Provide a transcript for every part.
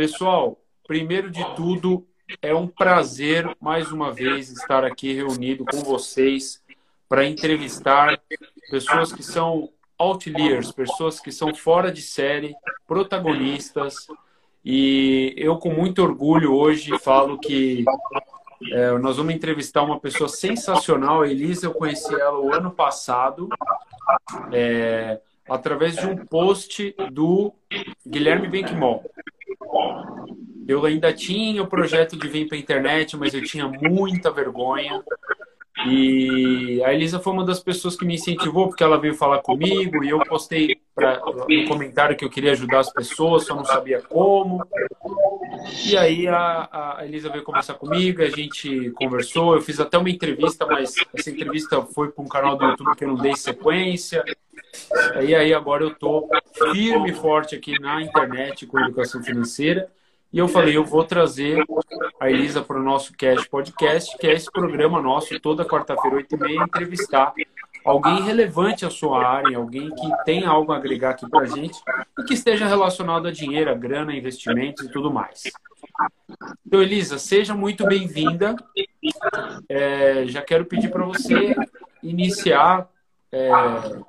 Pessoal, primeiro de tudo, é um prazer mais uma vez estar aqui reunido com vocês para entrevistar pessoas que são outliers, pessoas que são fora de série, protagonistas. E eu, com muito orgulho, hoje falo que é, nós vamos entrevistar uma pessoa sensacional. A Elisa, eu conheci ela o ano passado, é, através de um post do Guilherme Benquimol. Eu ainda tinha o projeto de vir para a internet, mas eu tinha muita vergonha. E a Elisa foi uma das pessoas que me incentivou, porque ela veio falar comigo e eu postei pra, no comentário que eu queria ajudar as pessoas, só não sabia como. E aí a, a Elisa veio conversar comigo, a gente conversou, eu fiz até uma entrevista, mas essa entrevista foi para um canal do YouTube que eu não dei sequência. E aí agora eu tô firme e forte aqui na internet com educação financeira. E eu falei, eu vou trazer a Elisa para o nosso Cash Podcast, que é esse programa nosso, toda quarta-feira, 8 e meia, entrevistar alguém relevante à sua área, alguém que tem algo a agregar aqui para a gente e que esteja relacionado a dinheiro, a grana, investimentos e tudo mais. Então, Elisa, seja muito bem-vinda. É, já quero pedir para você iniciar é,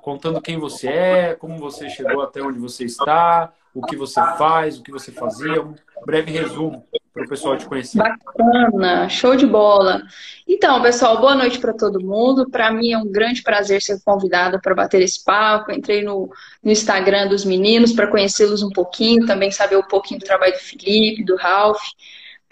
contando quem você é, como você chegou até onde você está, o que você faz, o que você fazia, um breve resumo para o pessoal te conhecer. Bacana, show de bola. Então, pessoal, boa noite para todo mundo. Para mim é um grande prazer ser convidada para bater esse papo. Entrei no, no Instagram dos meninos para conhecê-los um pouquinho, também saber um pouquinho do trabalho do Felipe, do Ralph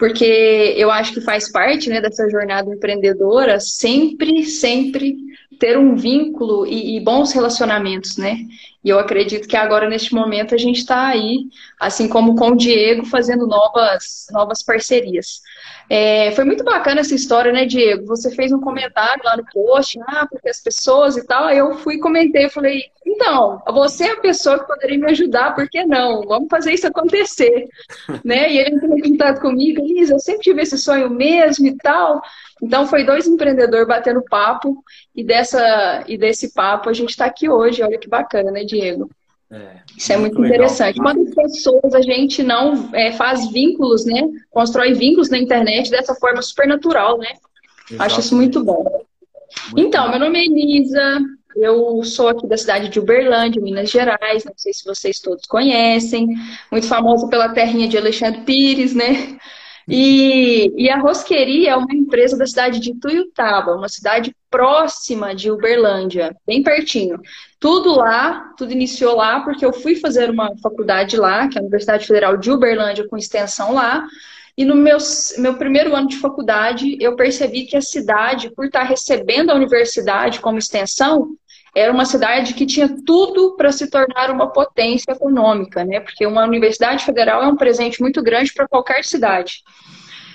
porque eu acho que faz parte né, dessa jornada empreendedora sempre, sempre ter um vínculo e, e, bons relacionamentos, né? E eu acredito que agora, neste momento, a gente está aí, assim como com o Diego, fazendo novas, novas parcerias. É, foi muito bacana essa história, né, Diego? Você fez um comentário lá no post, ah, porque as pessoas e tal. Aí eu fui comentei, falei, então, você é a pessoa que poderia me ajudar, por que não? Vamos fazer isso acontecer. né? E ele entrou em contato comigo, Lisa, eu sempre tive esse sonho mesmo e tal. Então foi dois empreendedores batendo papo e dessa e desse papo a gente está aqui hoje. Olha que bacana, né, Diego? É, Isso é muito, muito interessante. Legal. Quando as pessoas a gente não é, faz vínculos, né? Constrói vínculos na internet dessa forma super natural, né? Exatamente. Acho isso muito bom. Muito então, bom. meu nome é Elisa, eu sou aqui da cidade de Uberlândia, Minas Gerais, não sei se vocês todos conhecem, muito famosa pela terrinha de Alexandre Pires, né? E, e, a Rosqueria é uma empresa da cidade de Tuiutaba, uma cidade próxima de Uberlândia, bem pertinho. Tudo lá, tudo iniciou lá, porque eu fui fazer uma faculdade lá, que é a Universidade Federal de Uberlândia, com extensão lá. E no meu, meu primeiro ano de faculdade, eu percebi que a cidade, por estar recebendo a universidade como extensão, era uma cidade que tinha tudo para se tornar uma potência econômica, né? Porque uma universidade federal é um presente muito grande para qualquer cidade.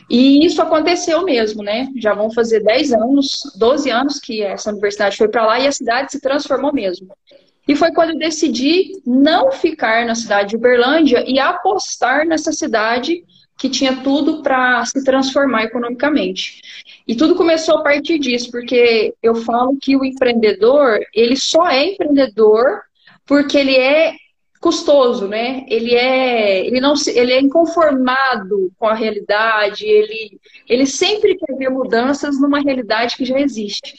E isso aconteceu mesmo, né? Já vão fazer 10 anos, 12 anos que essa universidade foi para lá e a cidade se transformou mesmo. E foi quando eu decidi não ficar na cidade de Uberlândia e apostar nessa cidade que tinha tudo para se transformar economicamente. E tudo começou a partir disso, porque eu falo que o empreendedor, ele só é empreendedor porque ele é custoso, né? Ele é, ele não, ele é inconformado com a realidade, ele, ele sempre quer ver mudanças numa realidade que já existe.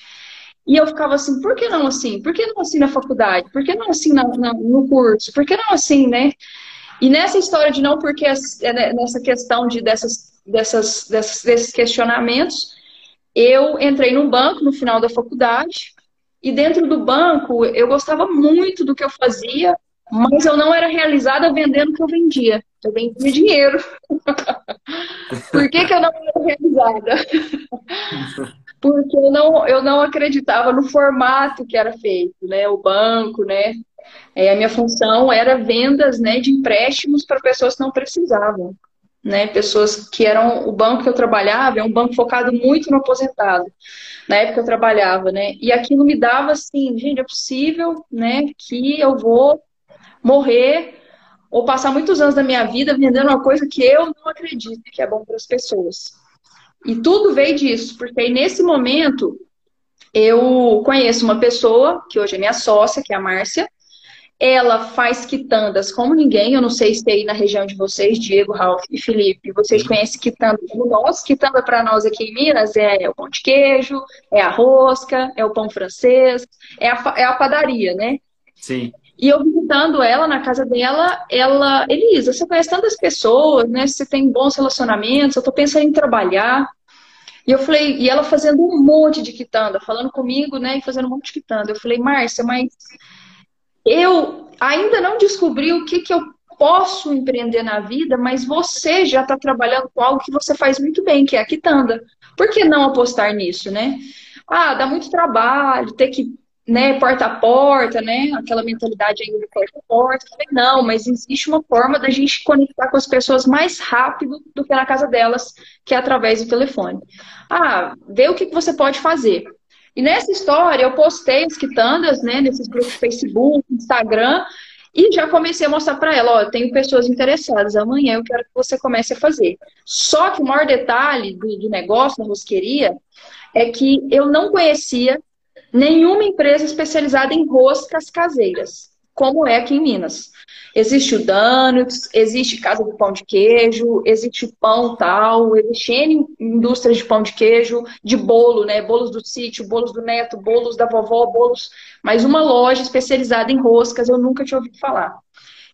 E eu ficava assim, por que não assim? Por que não assim na faculdade? Por que não assim na, na, no curso? Por que não assim, né? E nessa história de não porque, é, né, nessa questão de dessas, dessas, dessas, desses questionamentos, eu entrei num banco no final da faculdade e dentro do banco eu gostava muito do que eu fazia, mas eu não era realizada vendendo o que eu vendia. Eu vendia dinheiro. Por que, que eu não era realizada? Porque eu não, eu não acreditava no formato que era feito, né? O banco, né? É, a minha função era vendas né, de empréstimos para pessoas que não precisavam né? Pessoas que eram o banco que eu trabalhava, é um banco focado muito no aposentado. Na época eu trabalhava, né? E aquilo me dava assim, gente, é possível, né, que eu vou morrer ou passar muitos anos da minha vida vendendo uma coisa que eu não acredito que é bom para as pessoas. E tudo veio disso, porque aí nesse momento eu conheço uma pessoa que hoje é minha sócia, que é a Márcia, ela faz quitandas como ninguém. Eu não sei se aí na região de vocês, Diego, Ralf e Felipe, vocês conhecem quitanda como nós. Quitanda para nós aqui em Minas é o pão de queijo, é a rosca, é o pão francês, é a, é a padaria, né? Sim. E eu visitando ela na casa dela, ela, Elisa, você conhece tantas pessoas, né? Você tem bons relacionamentos, eu tô pensando em trabalhar. E eu falei, e ela fazendo um monte de quitanda, falando comigo, né? E fazendo um monte de quitanda. Eu falei, Márcia, mas eu ainda não descobri o que, que eu posso empreender na vida, mas você já está trabalhando com algo que você faz muito bem, que é a quitanda. Por que não apostar nisso, né? Ah, dá muito trabalho, ter que né, porta a porta, né, aquela mentalidade ainda de porta a porta. não, mas existe uma forma da gente conectar com as pessoas mais rápido do que na casa delas, que é através do telefone. Ah, vê o que você pode fazer. E nessa história, eu postei as quitandas, né, nesses grupos Facebook, Instagram, e já comecei a mostrar para ela, ó, eu tenho pessoas interessadas, amanhã eu quero que você comece a fazer. Só que o maior detalhe do, do negócio da rosqueria é que eu não conhecia nenhuma empresa especializada em roscas caseiras, como é aqui em Minas. Existe o Donuts, existe Casa do Pão de Queijo, existe o Pão Tal, existe N indústrias de pão de queijo, de bolo, né? Bolos do sítio, bolos do neto, bolos da vovó, bolos. Mas uma loja especializada em roscas eu nunca tinha ouvido falar.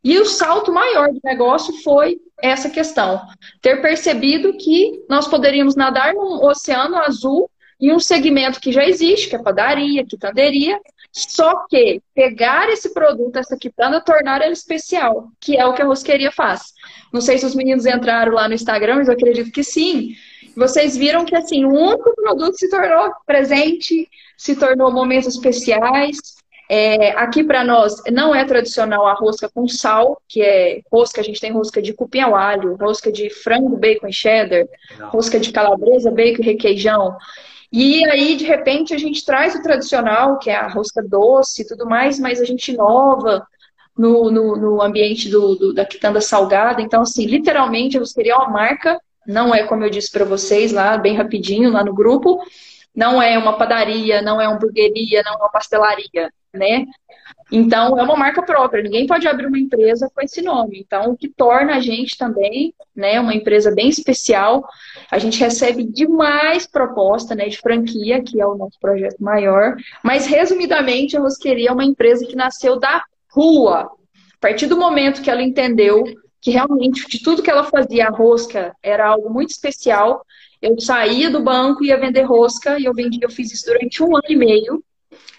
E o salto maior do negócio foi essa questão: ter percebido que nós poderíamos nadar num oceano azul em um segmento que já existe, que é padaria, quitanderia, só que pegar esse produto, essa quitanda, tornar ele especial, que é o que a rosqueria faz. Não sei se os meninos entraram lá no Instagram, mas eu acredito que sim. Vocês viram que assim, o único produto se tornou presente, se tornou momentos especiais. É, aqui para nós não é tradicional a rosca com sal, que é rosca, a gente tem rosca de cupim ao alho, rosca de frango, bacon e cheddar, rosca de calabresa, bacon e requeijão. E aí, de repente, a gente traz o tradicional, que é a rosca doce e tudo mais, mas a gente inova no, no, no ambiente do, do, da quitanda salgada. Então, assim, literalmente, a rosqueria é uma marca, não é como eu disse para vocês lá, bem rapidinho, lá no grupo, não é uma padaria, não é uma hamburgueria, não é uma pastelaria, né? Então, é uma marca própria, ninguém pode abrir uma empresa com esse nome. Então, o que torna a gente também, né, uma empresa bem especial. A gente recebe demais proposta, né, de franquia, que é o nosso projeto maior. Mas, resumidamente, a Rosqueria é uma empresa que nasceu da rua. A partir do momento que ela entendeu que realmente de tudo que ela fazia, a rosca era algo muito especial, eu saía do banco e ia vender rosca, e eu vendi, eu fiz isso durante um ano e meio.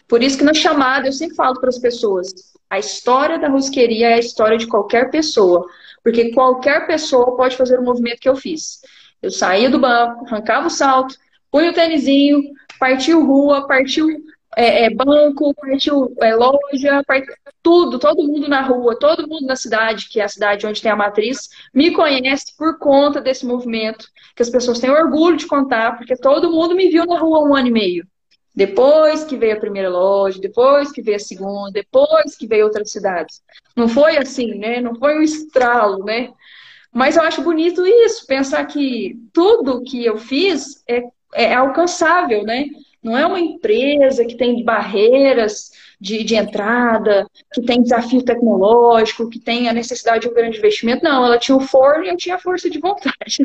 Por isso que na chamada eu sempre falo para as pessoas, a história da rosqueria é a história de qualquer pessoa, porque qualquer pessoa pode fazer o movimento que eu fiz. Eu saía do banco, arrancava o salto, punha o tênisinho, partiu rua, partiu é, é, banco, partiu é, loja, partiu, tudo, todo mundo na rua, todo mundo na cidade, que é a cidade onde tem a matriz, me conhece por conta desse movimento, que as pessoas têm orgulho de contar, porque todo mundo me viu na rua um ano e meio. Depois que veio a primeira loja, depois que veio a segunda, depois que veio outras cidades. Não foi assim, né? Não foi um estralo, né? Mas eu acho bonito isso, pensar que tudo que eu fiz é, é alcançável, né? Não é uma empresa que tem barreiras de, de entrada, que tem desafio tecnológico, que tem a necessidade de um grande investimento. Não, ela tinha o forno e eu tinha força de vontade.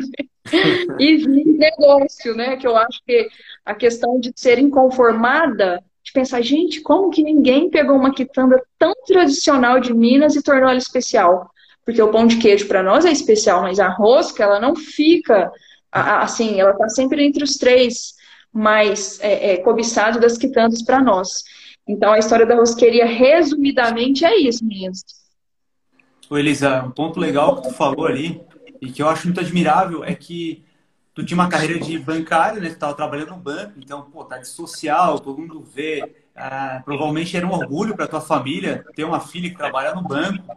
e negócio, né? Que eu acho que a questão de ser inconformada, de pensar, gente, como que ninguém pegou uma quitanda tão tradicional de Minas e tornou ela especial? Porque o pão de queijo para nós é especial, mas a rosca, ela não fica assim, ela está sempre entre os três mais é, é, cobiçados das quitandas para nós. Então, a história da rosqueria, resumidamente, é isso, meninas. Ô, Elisa, um ponto legal que tu falou ali, e que eu acho muito admirável, é que tu tinha uma carreira de bancário, né? Tu estava trabalhando no banco, então, pô, tá de social, todo mundo vê. Ah, provavelmente era um orgulho para tua família ter uma filha que trabalha no banco.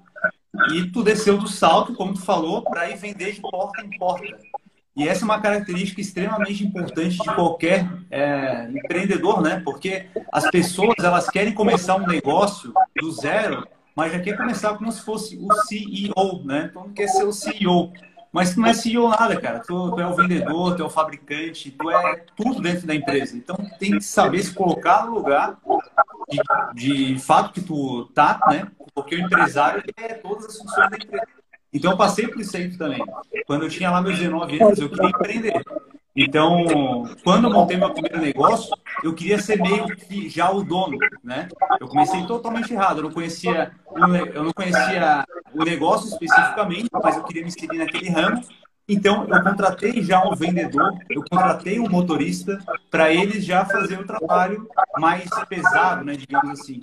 E tu desceu do salto, como tu falou, para ir vender de porta em porta. E essa é uma característica extremamente importante de qualquer é, empreendedor, né? Porque as pessoas elas querem começar um negócio do zero, mas já quer começar como se fosse o CEO, né? Então quer ser o CEO. Mas tu não é CEO nada, cara. Tu, tu, é o vendedor, tu é o fabricante, tu é tudo dentro da empresa. Então tem que saber se colocar no lugar de, de fato que tu tá, né? porque o empresário é todas as funções da empresa. Então, eu passei por isso aí também. Quando eu tinha lá meus 19 anos, eu queria empreender. Então, quando eu montei meu primeiro negócio, eu queria ser meio que já o dono, né? Eu comecei totalmente errado. Eu não conhecia, eu não conhecia o negócio especificamente, mas eu queria me inserir naquele ramo. Então, eu contratei já um vendedor, eu contratei um motorista para eles já fazer o trabalho mais pesado, né, digamos assim.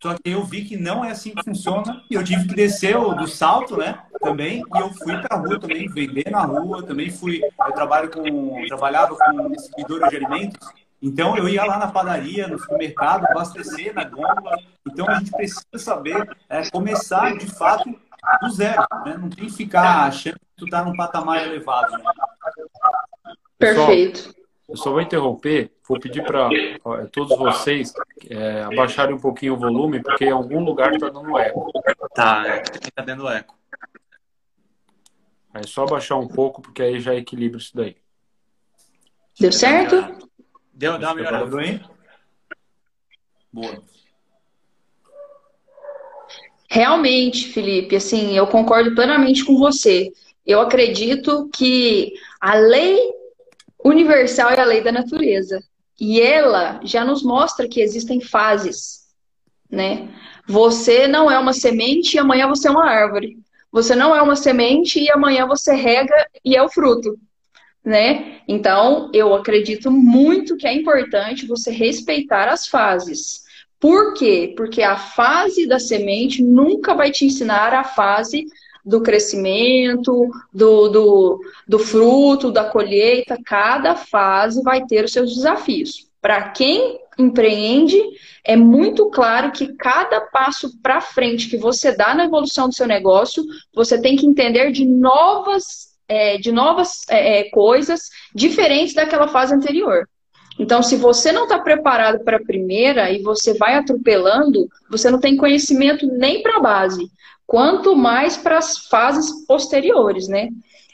Só que eu vi que não é assim que funciona e eu tive que descer do salto, né? Também e eu fui para a rua também vender na rua, também fui. Eu trabalho com, trabalhava com distribuidora de alimentos, então eu ia lá na padaria, no supermercado, abastecer na gôndola. Então a gente precisa saber é, começar de fato do zero, né? Não tem que ficar achando que tu tá num patamar elevado. Né? Perfeito. Eu só vou interromper, vou pedir para todos vocês é, abaixarem um pouquinho o volume, porque em algum lugar está dando eco. Tá, está dando eco. É só abaixar um pouco, porque aí já equilibra isso daí. Deu certo? Deu, dá uma melhorada. Hein? Boa. Realmente, Felipe, assim, eu concordo plenamente com você. Eu acredito que a lei universal é a lei da natureza. E ela já nos mostra que existem fases, né? Você não é uma semente e amanhã você é uma árvore. Você não é uma semente e amanhã você rega e é o fruto, né? Então, eu acredito muito que é importante você respeitar as fases. Por quê? Porque a fase da semente nunca vai te ensinar a fase do crescimento, do, do, do fruto, da colheita, cada fase vai ter os seus desafios. Para quem empreende, é muito claro que cada passo para frente que você dá na evolução do seu negócio, você tem que entender de novas, é, de novas é, é coisas diferentes daquela fase anterior. Então, se você não está preparado para a primeira e você vai atropelando, você não tem conhecimento nem para a base quanto mais para as fases posteriores, né?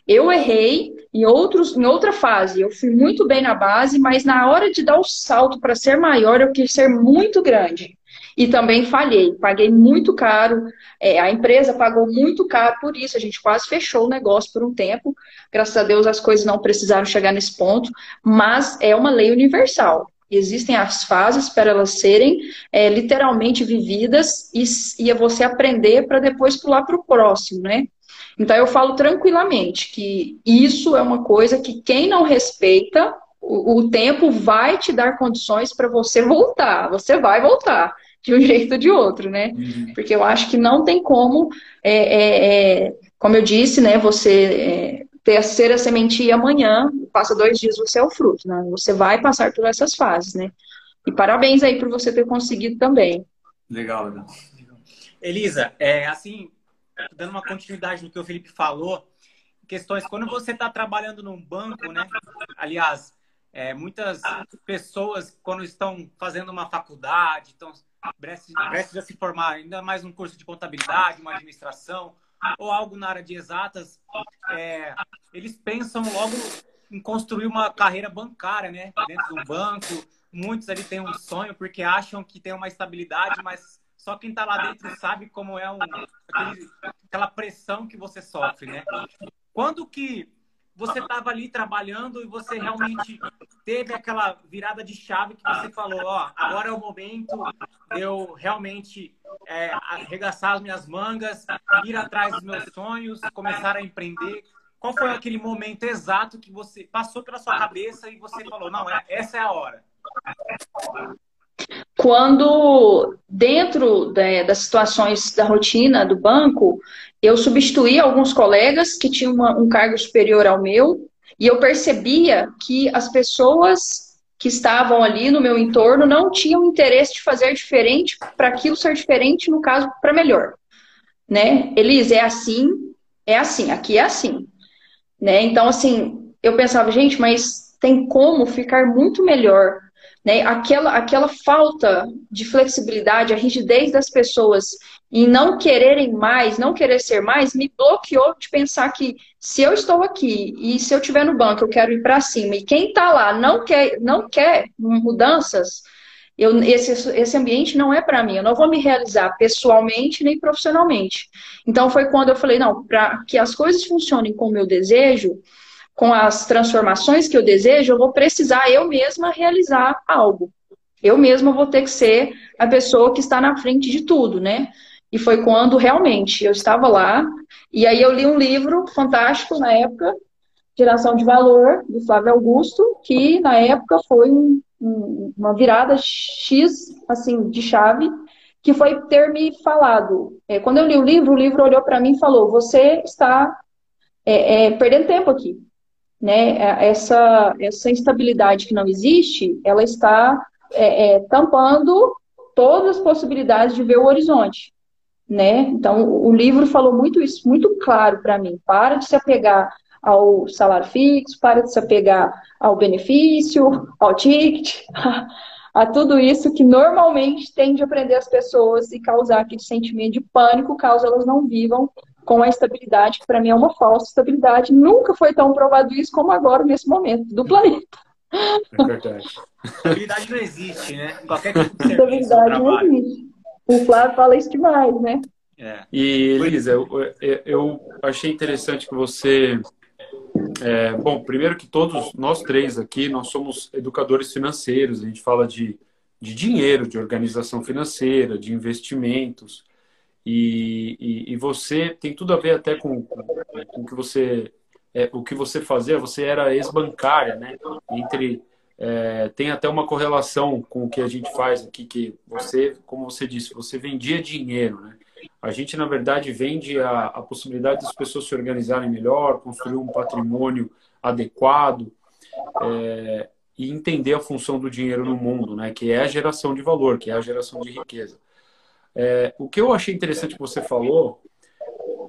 Eu errei em, outros, em outra fase, eu fui muito bem na base, mas na hora de dar o salto para ser maior, eu quis ser muito grande. E também falhei, paguei muito caro, é, a empresa pagou muito caro por isso, a gente quase fechou o negócio por um tempo. Graças a Deus as coisas não precisaram chegar nesse ponto, mas é uma lei universal. Existem as fases para elas serem é, literalmente vividas e, e você aprender para depois pular para o próximo, né? Então eu falo tranquilamente que isso é uma coisa que quem não respeita, o, o tempo vai te dar condições para você voltar. Você vai voltar de um jeito ou de outro, né? Uhum. Porque eu acho que não tem como, é, é, é como eu disse, né? Você é, ter ser a sementinha amanhã, passa dois dias, você é o fruto, né? Você vai passar por essas fases, né? E parabéns aí por você ter conseguido também. Legal, legal. Elisa, é, assim, dando uma continuidade no que o Felipe falou, questões, quando você está trabalhando num banco, né? Aliás, é, muitas pessoas, quando estão fazendo uma faculdade, estão prestes a se formar, ainda mais um curso de contabilidade, uma administração, ou algo na área de exatas, é, eles pensam logo em construir uma carreira bancária, né? Dentro do banco. Muitos ali têm um sonho porque acham que tem uma estabilidade, mas só quem está lá dentro sabe como é um, aquele, aquela pressão que você sofre, né? Quando que você estava ali trabalhando e você realmente teve aquela virada de chave que você falou, ó, agora é o momento de eu realmente é, arregaçar as minhas mangas, ir atrás dos meus sonhos, começar a empreender. Qual foi aquele momento exato que você passou pela sua cabeça e você falou, não, é, essa é a hora? Quando, dentro né, das situações da rotina do banco, eu substituí alguns colegas que tinham uma, um cargo superior ao meu, e eu percebia que as pessoas que estavam ali no meu entorno não tinham interesse de fazer diferente para aquilo ser diferente, no caso, para melhor. Né? Elise, é assim, é assim, aqui é assim. Né? Então, assim, eu pensava, gente, mas tem como ficar muito melhor né? Aquela, aquela falta de flexibilidade, a rigidez das pessoas em não quererem mais, não querer ser mais, me bloqueou de pensar que se eu estou aqui e se eu estiver no banco, eu quero ir para cima, e quem está lá não quer, não quer mudanças, Eu, esse, esse ambiente não é para mim, eu não vou me realizar pessoalmente nem profissionalmente. Então foi quando eu falei, não, para que as coisas funcionem como eu desejo, com as transformações que eu desejo, eu vou precisar eu mesma realizar algo. Eu mesma vou ter que ser a pessoa que está na frente de tudo, né? E foi quando realmente eu estava lá, e aí eu li um livro fantástico na época, Geração de Valor, do Flávio Augusto, que na época foi um, um, uma virada X, assim, de chave, que foi ter me falado. É, quando eu li o livro, o livro olhou para mim e falou: Você está é, é, perdendo tempo aqui. Né? É, essa, essa instabilidade que não existe, ela está é, é, tampando todas as possibilidades de ver o horizonte. Né? Então, o livro falou muito isso, muito claro para mim. Para de se apegar ao salário fixo, para de se apegar ao benefício, ao ticket, a tudo isso que normalmente tende a prender as pessoas e causar aquele sentimento de pânico, caso elas não vivam com a estabilidade, que para mim é uma falsa estabilidade. Nunca foi tão provado isso como agora, nesse momento, do planeta. É verdade. Estabilidade não existe, né? Qualquer tipo de Estabilidade não existe. O Flávio fala isso demais, né? É. E, Elisa, eu, eu achei interessante que você é, bom, primeiro que todos nós três aqui, nós somos educadores financeiros, a gente fala de, de dinheiro, de organização financeira, de investimentos, e, e, e você tem tudo a ver até com, com, o que você é, o que você fazia, você era ex-bancária, né? Entre é, tem até uma correlação com o que a gente faz aqui, que você, como você disse, você vendia dinheiro, né? A gente, na verdade, vende a, a possibilidade das pessoas se organizarem melhor, construir um patrimônio adequado é, e entender a função do dinheiro no mundo, né? que é a geração de valor, que é a geração de riqueza. É, o que eu achei interessante que você falou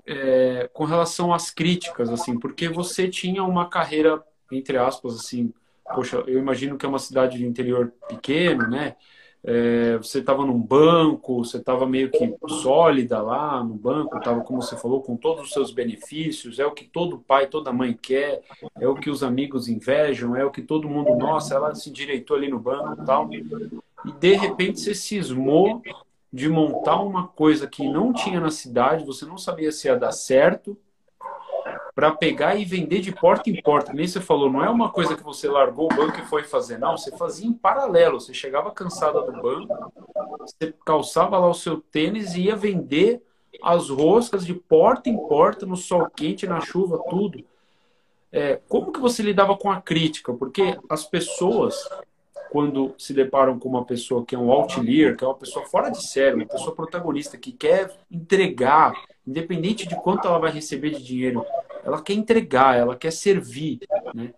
é, com relação às críticas, assim, porque você tinha uma carreira, entre aspas, assim, poxa, eu imagino que é uma cidade de interior pequeno, né? é, você estava num banco, você estava meio que sólida lá no banco, estava, como você falou, com todos os seus benefícios, é o que todo pai, toda mãe quer, é o que os amigos invejam, é o que todo mundo, nossa, ela se endireitou ali no banco e tal. E de repente você cismou de montar uma coisa que não tinha na cidade, você não sabia se ia dar certo, para pegar e vender de porta em porta. Nem você falou, não é uma coisa que você largou o banco e foi fazer, não. Você fazia em paralelo. Você chegava cansada do banco, você calçava lá o seu tênis e ia vender as roscas de porta em porta, no sol quente, na chuva, tudo. É, como que você lidava com a crítica? Porque as pessoas, quando se deparam com uma pessoa que é um outlier, que é uma pessoa fora de série, uma pessoa protagonista, que quer entregar, independente de quanto ela vai receber de dinheiro, ela quer entregar, ela quer servir. Né?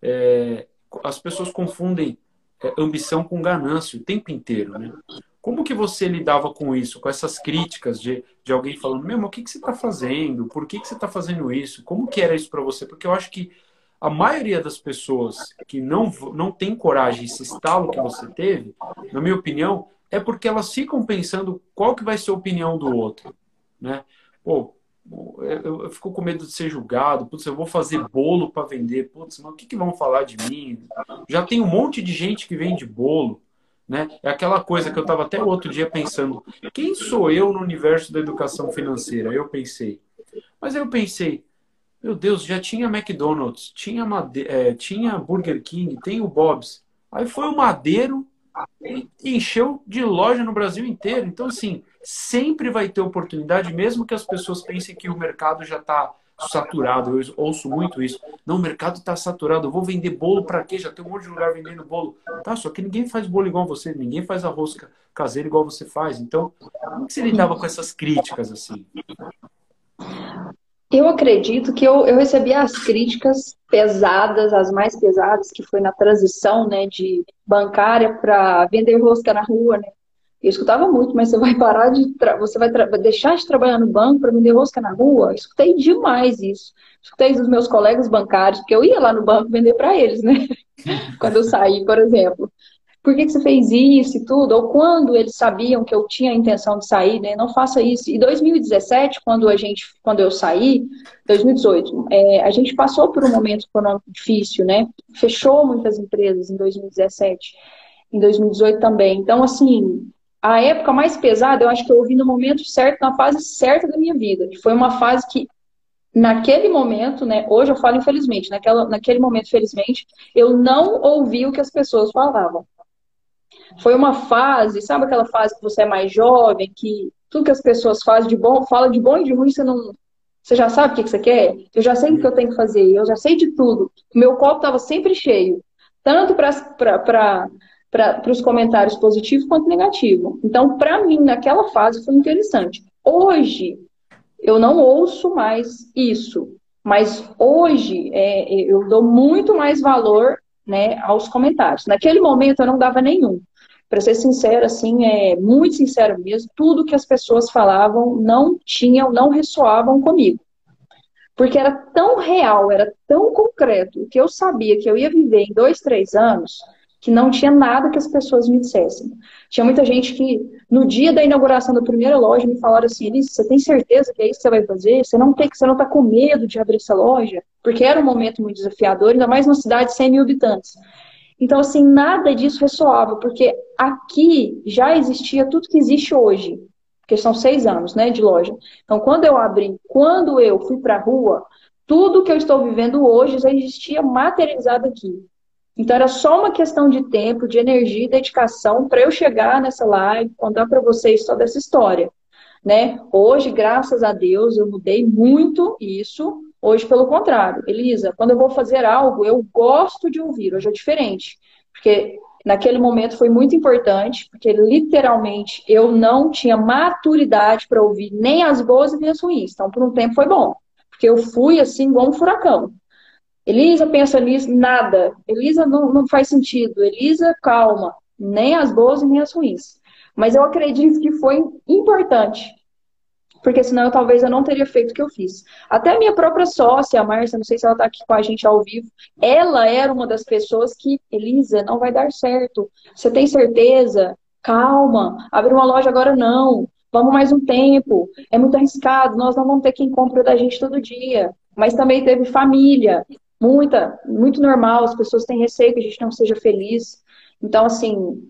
É, as pessoas confundem é, ambição com ganância o tempo inteiro. Né? Como que você lidava com isso, com essas críticas de, de alguém falando, meu, o que, que você está fazendo? Por que, que você está fazendo isso? Como que era isso para você? Porque eu acho que a maioria das pessoas que não, não tem coragem, esse estalo que você teve, na minha opinião, é porque elas ficam pensando qual que vai ser a opinião do outro. Né? Pô, eu, eu, fico com medo de ser julgado. Putz, eu vou fazer bolo para vender. Putz, mas o que, que vão falar de mim? Já tem um monte de gente que vende bolo. Né? É aquela coisa que eu estava até outro dia pensando: quem sou eu no universo da educação financeira? Eu pensei. Mas eu pensei: meu Deus, já tinha McDonald's, tinha, Made é, tinha Burger King, tem o Bob's. Aí foi o Madeiro e encheu de loja no Brasil inteiro. Então, assim, sempre vai ter oportunidade, mesmo que as pessoas pensem que o mercado já está saturado. Eu ouço muito isso. Não, o mercado está saturado. Eu vou vender bolo para quê? Já tem um monte de lugar vendendo bolo. Tá, só que ninguém faz bolo igual você, ninguém faz arroz caseiro igual você faz. Então, como que você lidava com essas críticas assim? Eu acredito que eu, eu recebi as críticas pesadas, as mais pesadas, que foi na transição né, de bancária para vender rosca na rua, né? Eu escutava muito, mas você vai parar de. Você vai deixar de trabalhar no banco para vender rosca na rua? Eu escutei demais isso. Escutei dos meus colegas bancários, porque eu ia lá no banco vender para eles, né? Quando eu saí, por exemplo. Por que, que, você fez isso e tudo? Ou quando eles sabiam que eu tinha a intenção de sair, né? Não faça isso. E 2017, quando a gente, quando eu saí, 2018, é, a gente passou por um momento econômico difícil, né? Fechou muitas empresas em 2017. em 2018 também. Então, assim, a época mais pesada, eu acho que eu ouvi no momento certo, na fase certa da minha vida. Que foi uma fase que, naquele momento, né? Hoje eu falo infelizmente, naquela, naquele momento, felizmente, eu não ouvi o que as pessoas falavam. Foi uma fase, sabe aquela fase que você é mais jovem, que tudo que as pessoas fazem de bom, fala de bom e de ruim, você não. Você já sabe o que, você quer? Eu já sei o que eu tenho que fazer, eu já sei de tudo. Meu copo estava sempre cheio. Tanto para os comentários positivos quanto negativos. Então, para mim, naquela fase foi interessante. Hoje, eu não ouço mais isso. Mas hoje é, eu dou muito mais valor né, aos comentários. Naquele momento eu não dava nenhum. Para ser sincero, assim, é muito sincero mesmo, tudo que as pessoas falavam não tinham, não ressoavam comigo. Porque era tão real, era tão concreto, que eu sabia que eu ia viver em dois, três anos, que não tinha nada que as pessoas me dissessem. Tinha muita gente que, no dia da inauguração da primeira loja, me falaram assim, Elis, você tem certeza que é isso que você vai fazer? Você não tem, você não está com medo de abrir essa loja? Porque era um momento muito desafiador, ainda mais numa cidade de 100 mil habitantes. Então, assim, nada disso ressoava, porque aqui já existia tudo que existe hoje, porque são seis anos, né, de loja. Então, quando eu abri, quando eu fui para a rua, tudo que eu estou vivendo hoje já existia materializado aqui. Então, era só uma questão de tempo, de energia e dedicação para eu chegar nessa live, contar para vocês toda essa história. Né? Hoje, graças a Deus, eu mudei muito isso, Hoje, pelo contrário, Elisa, quando eu vou fazer algo, eu gosto de ouvir. Hoje é diferente. Porque naquele momento foi muito importante, porque literalmente eu não tinha maturidade para ouvir nem as boas nem as ruins. Então, por um tempo foi bom. Porque eu fui assim, igual um furacão. Elisa pensa nisso, nada. Elisa não, não faz sentido. Elisa, calma. Nem as boas nem as ruins. Mas eu acredito que foi importante porque senão eu, talvez eu não teria feito o que eu fiz. Até minha própria sócia, a Márcia, não sei se ela está aqui com a gente ao vivo, ela era uma das pessoas que, Elisa, não vai dar certo. Você tem certeza? Calma, abrir uma loja agora não. Vamos mais um tempo. É muito arriscado, nós não vamos ter quem compra da gente todo dia. Mas também teve família, muita, muito normal, as pessoas têm receio que a gente não seja feliz. Então, assim,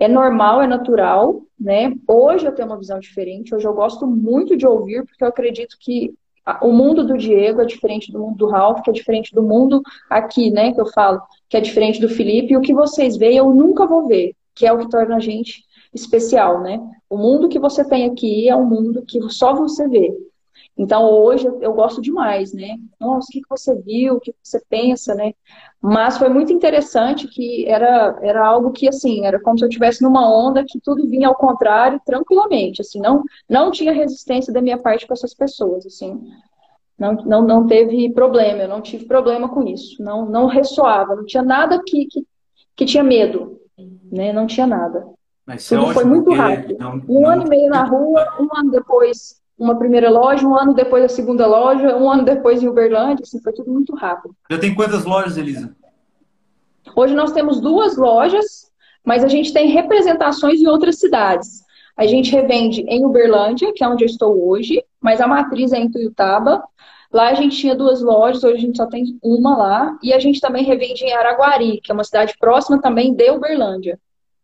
é normal, é natural, né? Hoje eu tenho uma visão diferente, hoje eu gosto muito de ouvir, porque eu acredito que o mundo do Diego é diferente do mundo do Ralph, que é diferente do mundo aqui, né? Que eu falo, que é diferente do Felipe, e o que vocês veem eu nunca vou ver, que é o que torna a gente especial, né? O mundo que você tem aqui é um mundo que só você vê. Então, hoje eu, gosto demais, né? Nossa, o que, que você viu, o que, você pensa, né? Mas foi muito interessante que era, era algo que, assim, era como se eu estivesse numa onda que tudo vinha ao contrário, tranquilamente, assim, não, não tinha resistência da minha parte com essas pessoas, assim. Não, não, não teve problema, eu não tive problema com isso. Não, não ressoava, não tinha nada que, que, que tinha medo, né? Não tinha nada. Mas Tudo foi muito rápido. Não, um ano e meio na rua, um ano depois uma primeira loja, um ano depois a segunda loja, um ano depois em Uberlândia, assim, foi tudo muito rápido. Já tem quantas lojas, Elisa? Hoje nós temos duas lojas, mas a gente tem representações em outras cidades. A gente revende em Uberlândia, que é onde eu estou hoje, mas a matriz é em Tuiutaba. Lá a gente tinha duas lojas, hoje a gente só tem uma lá. E a gente também revende em Araguari, que é uma cidade próxima também de Uberlândia.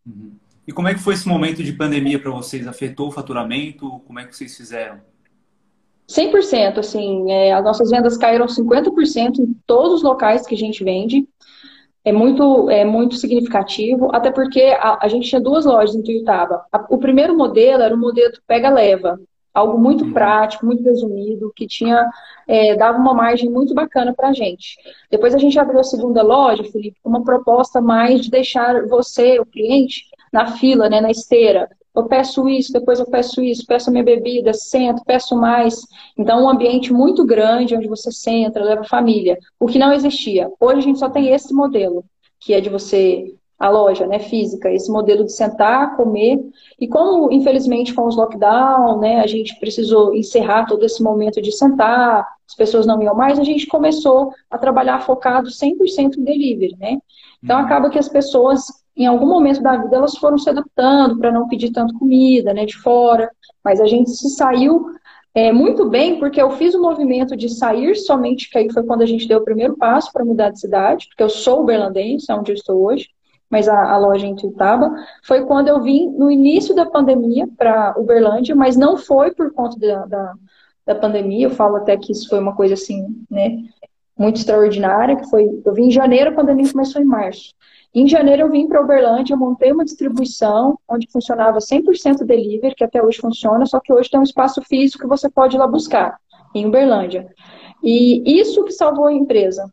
Uhum. E como é que foi esse momento de pandemia para vocês? Afetou o faturamento? Como é que vocês fizeram? 100%, assim, é, as nossas vendas caíram 50% em todos os locais que a gente vende. É muito, é muito significativo, até porque a, a gente tinha duas lojas em Tuiutaba. A, o primeiro modelo era o modelo pega-leva, algo muito uhum. prático, muito resumido, que tinha é, dava uma margem muito bacana para a gente. Depois a gente abriu a segunda loja, Felipe, com uma proposta mais de deixar você, o cliente, na fila, né, na esteira. Eu peço isso, depois eu peço isso, peço a minha bebida, sento, peço mais. Então, um ambiente muito grande onde você senta, leva família, o que não existia. Hoje a gente só tem esse modelo, que é de você a loja, né, física, esse modelo de sentar, comer. E como, infelizmente, com os lockdown, né, a gente precisou encerrar todo esse momento de sentar, as pessoas não iam mais, a gente começou a trabalhar focado 100% em delivery, né? Então, uhum. acaba que as pessoas em algum momento da vida elas foram se adaptando para não pedir tanto comida, né, de fora. Mas a gente se saiu é, muito bem, porque eu fiz o movimento de sair somente, que aí foi quando a gente deu o primeiro passo para mudar de cidade, porque eu sou berlandense, é onde eu estou hoje. mas a, a loja em Tuitaba, foi quando eu vim no início da pandemia para Uberlândia, mas não foi por conta da, da, da, pandemia, eu falo até que isso foi uma coisa assim, né, muito extraordinária, que foi, eu vim em janeiro, a pandemia começou em março. Em janeiro eu vim para Uberlândia, montei uma distribuição onde funcionava 100% delivery, que até hoje funciona, só que hoje tem um espaço físico que você pode ir lá buscar, em Uberlândia. E isso que salvou a empresa.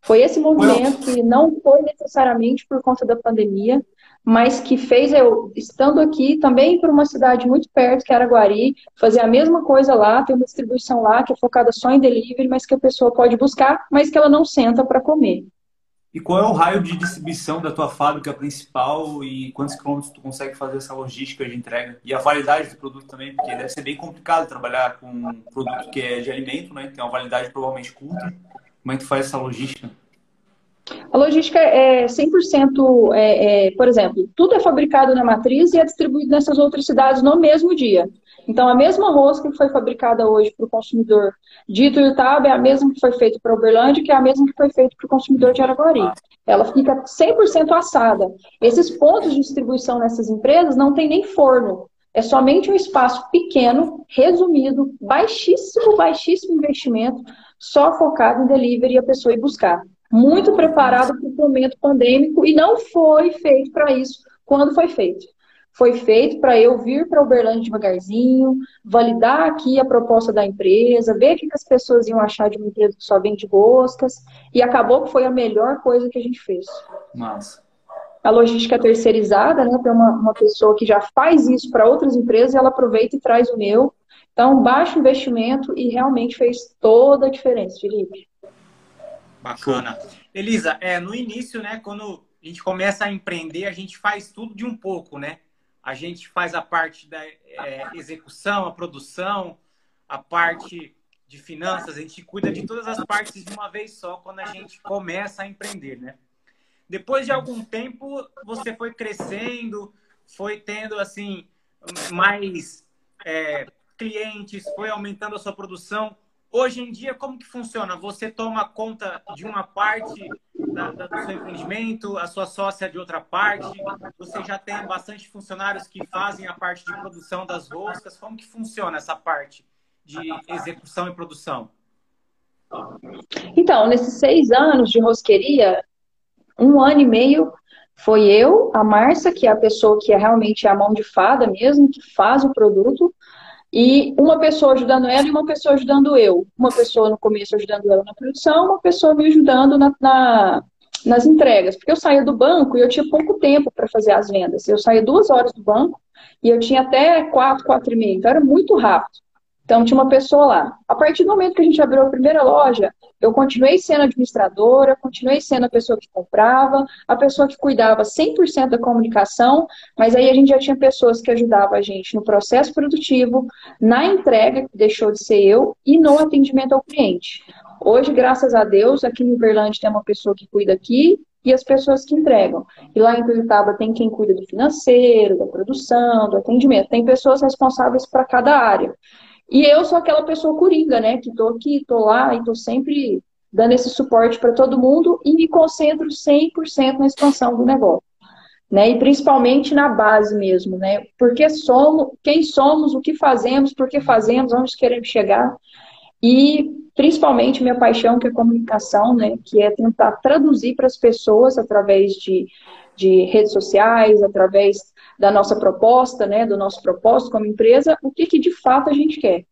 Foi esse movimento que não foi necessariamente por conta da pandemia, mas que fez eu, estando aqui, também para uma cidade muito perto, que era Guari, fazer a mesma coisa lá, ter uma distribuição lá que é focada só em delivery, mas que a pessoa pode buscar, mas que ela não senta para comer. E qual é o raio de distribuição da tua fábrica principal e quantos quilômetros tu consegue fazer essa logística de entrega? E a validade do produto também, porque deve ser bem complicado trabalhar com um produto que é de alimento, né? Tem uma validade provavelmente curta. Como é que tu faz essa logística? A logística é 100%, é, é, por exemplo, tudo é fabricado na matriz e é distribuído nessas outras cidades no mesmo dia. Então, a mesma rosca que foi fabricada hoje para o consumidor de Ituiutaba é a mesma que foi feita para Uberlândia, que é a mesma que foi feita para o consumidor de Araguari. Ela fica 100% assada. Esses pontos de distribuição nessas empresas não tem nem forno. É somente um espaço pequeno, resumido, baixíssimo, baixíssimo investimento, só focado em delivery e a pessoa ir buscar. Muito preparado para o momento pandêmico e não foi feito para isso quando foi feito. Foi feito para eu vir para Uberlândia devagarzinho, validar aqui a proposta da empresa, ver o que as pessoas iam achar de uma empresa que só vende roscas, e acabou que foi a melhor coisa que a gente fez. Massa a logística terceirizada, né? Tem uma, uma pessoa que já faz isso para outras empresas e ela aproveita e traz o meu. Então, baixo investimento e realmente fez toda a diferença, Felipe. Bacana. Elisa, é, no início, né, quando a gente começa a empreender, a gente faz tudo de um pouco, né? A gente faz a parte da é, execução, a produção, a parte de finanças, a gente cuida de todas as partes de uma vez só quando a gente começa a empreender, né? Depois de algum tempo, você foi crescendo, foi tendo assim mais é, clientes, foi aumentando a sua produção. Hoje em dia, como que funciona? Você toma conta de uma parte da, da, do seu empreendimento, a sua sócia de outra parte, você já tem bastante funcionários que fazem a parte de produção das roscas. Como que funciona essa parte de execução e produção? Então, nesses seis anos de rosqueria, um ano e meio foi eu, a Márcia, que é a pessoa que é realmente a mão de fada mesmo, que faz o produto, e uma pessoa ajudando ela e uma pessoa ajudando eu. Uma pessoa no começo ajudando ela na produção, uma pessoa me ajudando na, na nas entregas. Porque eu saía do banco e eu tinha pouco tempo para fazer as vendas. Eu saía duas horas do banco e eu tinha até quatro, quatro e meia. Então era muito rápido. Então, tinha uma pessoa lá. A partir do momento que a gente abriu a primeira loja, eu continuei sendo administradora, continuei sendo a pessoa que comprava, a pessoa que cuidava 100% da comunicação, mas aí a gente já tinha pessoas que ajudavam a gente no processo produtivo, na entrega, que deixou de ser eu, e no atendimento ao cliente. Hoje, graças a Deus, aqui em Uberlândia tem uma pessoa que cuida aqui e as pessoas que entregam. E lá em Curitiba tem quem cuida do financeiro, da produção, do atendimento. Tem pessoas responsáveis para cada área. E eu sou aquela pessoa coringa, né? Que tô aqui, tô lá e tô sempre dando esse suporte para todo mundo e me concentro 100% na expansão do negócio. Né? E principalmente na base mesmo, né? Porque somos, quem somos, o que fazemos, por que fazemos, onde queremos chegar. E principalmente minha paixão, que é comunicação, né? Que é tentar traduzir para as pessoas através de, de redes sociais, através da nossa proposta, né, do nosso propósito como empresa, o que, que de fato a gente quer.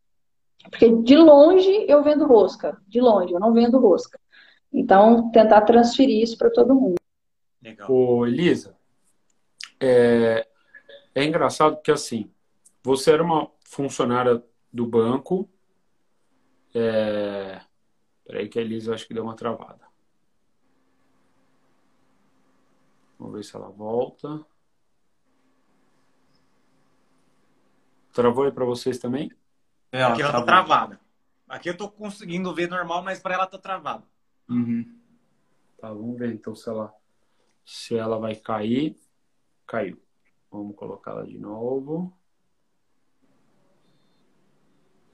Porque de longe eu vendo rosca, de longe, eu não vendo rosca. Então, tentar transferir isso para todo mundo. Legal. Ô, Elisa, é, é engraçado porque assim, você era uma funcionária do banco. É... Peraí que a Elisa acho que deu uma travada. Vamos ver se ela volta. Travou aí para vocês também? É, ela Aqui ela tá travada. Aqui eu tô conseguindo ver normal, mas para ela tá travado. Uhum. Tá, vamos ver então se ela, se ela vai cair. Caiu. Vamos colocá-la de novo.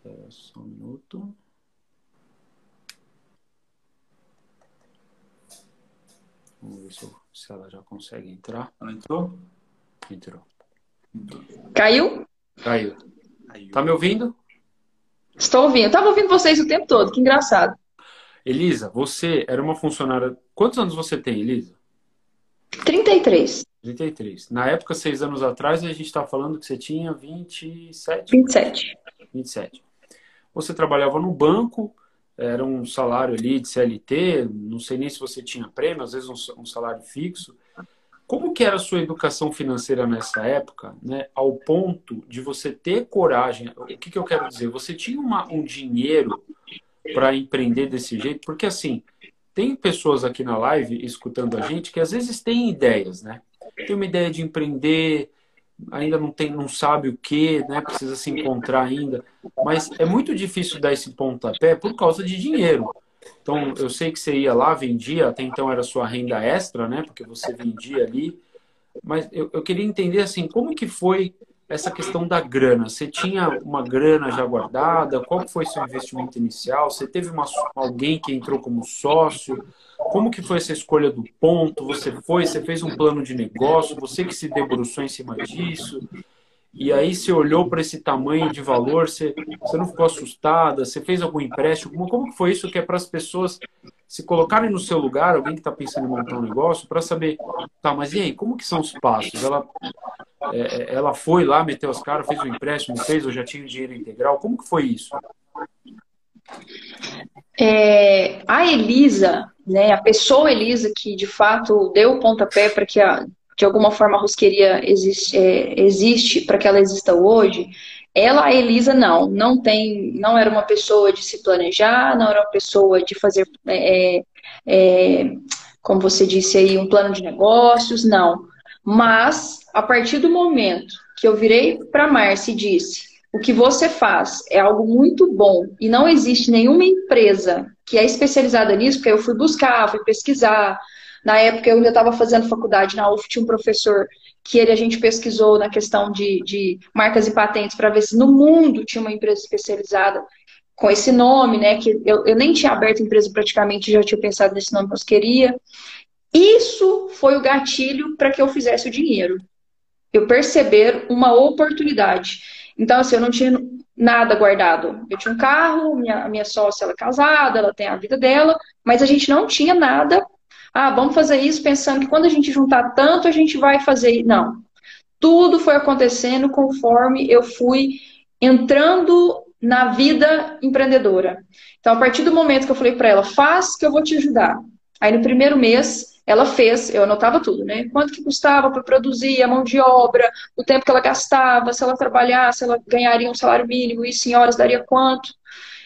É, só um minuto. Vamos ver se, se ela já consegue entrar. Ela entrou? Entrou. Caiu? Caiu. Tá me ouvindo? Estou ouvindo. Estava ouvindo vocês o tempo todo, que engraçado. Elisa, você era uma funcionária. Quantos anos você tem, Elisa? 33. 33. Na época, seis anos atrás, a gente estava falando que você tinha 27? 27. 27. Você trabalhava no banco, era um salário ali de CLT, não sei nem se você tinha prêmio, às vezes um salário fixo. Como que era a sua educação financeira nessa época, né, ao ponto de você ter coragem? O que, que eu quero dizer? Você tinha uma, um dinheiro para empreender desse jeito? Porque assim, tem pessoas aqui na live escutando a gente que às vezes têm ideias, né? Tem uma ideia de empreender, ainda não tem, não sabe o que, né? Precisa se encontrar ainda, mas é muito difícil dar esse pontapé por causa de dinheiro. Então, eu sei que você ia lá, vendia, até então era sua renda extra, né? Porque você vendia ali. Mas eu, eu queria entender, assim, como que foi essa questão da grana. Você tinha uma grana já guardada? Qual foi seu investimento inicial? Você teve uma, alguém que entrou como sócio? Como que foi essa escolha do ponto? Você foi, você fez um plano de negócio? Você que se debruçou em cima disso? E aí você olhou para esse tamanho de valor, você, você não ficou assustada? Você fez algum empréstimo? Como, como foi isso que é para as pessoas se colocarem no seu lugar, alguém que está pensando em montar um negócio, para saber, tá, mas e aí, como que são os passos? Ela, é, é ela foi lá, meteu as caras, fez o um empréstimo, fez ou já tinha dinheiro integral? Como que foi isso? É, a Elisa, né, a pessoa Elisa que de fato deu o pontapé para que a, de alguma forma a rosqueria existe, é, existe para que ela exista hoje, ela, a Elisa, não, não tem, não era uma pessoa de se planejar, não era uma pessoa de fazer, é, é, é como você disse aí, um plano de negócios, não. Mas, a partir do momento que eu virei para a Márcia e disse, o que você faz é algo muito bom e não existe nenhuma empresa que é especializada nisso, porque eu fui buscar, fui pesquisar, na época eu ainda estava fazendo faculdade na UF, tinha um professor que ele, a gente pesquisou na questão de, de marcas e patentes para ver se no mundo tinha uma empresa especializada com esse nome, né? Que eu, eu nem tinha aberto empresa praticamente, já tinha pensado nesse nome que eu queria. Isso foi o gatilho para que eu fizesse o dinheiro. Eu perceber uma oportunidade. Então, assim, eu não tinha nada guardado. Eu tinha um carro, minha, minha sócia ela é casada, ela tem a vida dela, mas a gente não tinha nada ah, vamos fazer isso pensando que quando a gente juntar tanto, a gente vai fazer. Não. Tudo foi acontecendo conforme eu fui entrando na vida empreendedora. Então, a partir do momento que eu falei para ela, faz que eu vou te ajudar. Aí, no primeiro mês, ela fez, eu anotava tudo, né? Quanto que custava para produzir, a mão de obra, o tempo que ela gastava, se ela trabalhasse, ela ganharia um salário mínimo, isso em horas daria quanto.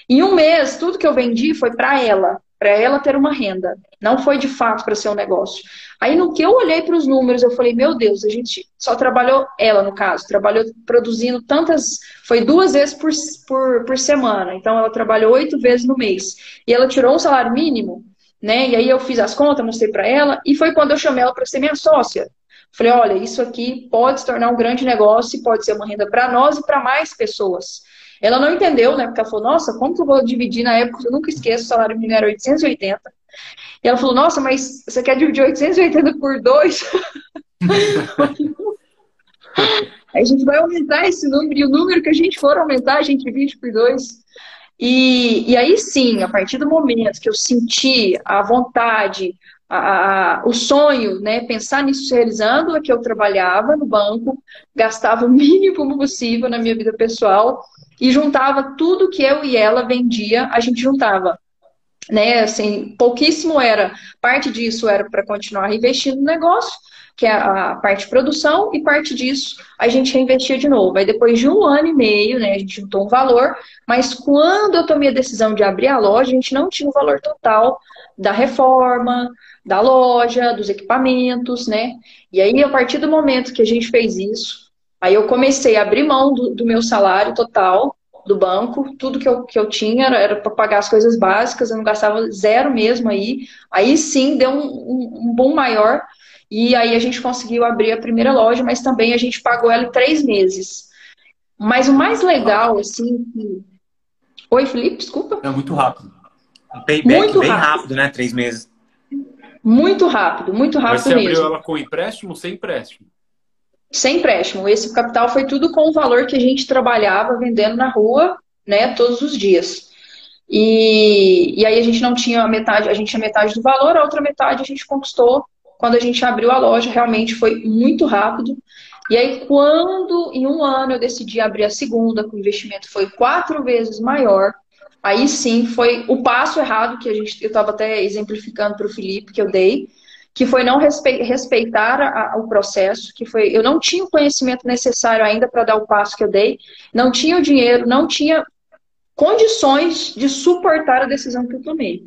Em um mês, tudo que eu vendi foi para ela para ela ter uma renda. Não foi de fato para ser um negócio. Aí no que eu olhei para os números, eu falei, meu Deus, a gente só trabalhou, ela no caso, trabalhou produzindo tantas, foi duas vezes por, por, por semana. Então ela trabalhou oito vezes no mês. E ela tirou um salário mínimo, né? E aí eu fiz as contas, mostrei para ela, e foi quando eu chamei ela para ser minha sócia. Falei, olha, isso aqui pode se tornar um grande negócio, pode ser uma renda para nós e para mais pessoas. Ela não entendeu, né? Porque ela falou, nossa, como que eu vou dividir na época? Eu nunca esqueço, o salário mínimo era 880. E ela falou, nossa, mas você quer dividir 880 por dois? a gente vai aumentar esse número, e o número que a gente for aumentar, a gente divide por dois. E, e aí sim, a partir do momento que eu senti a vontade, a, o sonho, né, pensar nisso realizando, é que eu trabalhava no banco, gastava o mínimo possível na minha vida pessoal e juntava tudo que eu e ela vendia, a gente juntava. Né, assim, pouquíssimo era, parte disso era para continuar investindo no negócio, que é a parte de produção, e parte disso a gente reinvestia de novo. Aí depois de um ano e meio, né, a gente juntou um valor, mas quando eu tomei a decisão de abrir a loja, a gente não tinha o valor total da reforma, da loja, dos equipamentos, né? E aí, a partir do momento que a gente fez isso, Aí eu comecei a abrir mão do, do meu salário total do banco, tudo que eu, que eu tinha era, para pagar as coisas básicas, eu não gastava zero mesmo aí. Aí sim deu um, um, um boom maior e aí a gente conseguiu abrir a primeira loja, mas também a gente pagou ela em três meses. Mas o mais legal, assim. Que... Oi, Felipe, desculpa. É muito rápido. Um payback muito bem rápido. rápido, né? Três meses. Muito rápido, muito rápido Mas você mesmo. abriu ela com empréstimo sem empréstimo? Sem empréstimo. Esse capital foi tudo com o valor que a gente trabalhava vendendo na rua, né, todos os dias. E, e aí a gente não tinha a metade, a gente tinha metade do valor, a outra metade a gente conquistou quando a gente abriu a loja, realmente foi muito rápido. E aí, quando em um ano eu decidi abrir a segunda, que o investimento foi quatro vezes maior, aí sim foi o passo errado que a gente, eu estava até exemplificando para o Felipe que eu dei, que foi não respeitar a, o processo, que foi eu não tinha o conhecimento necessário ainda para dar o passo que eu dei, não tinha o dinheiro, não tinha condições de suportar a decisão que eu tomei.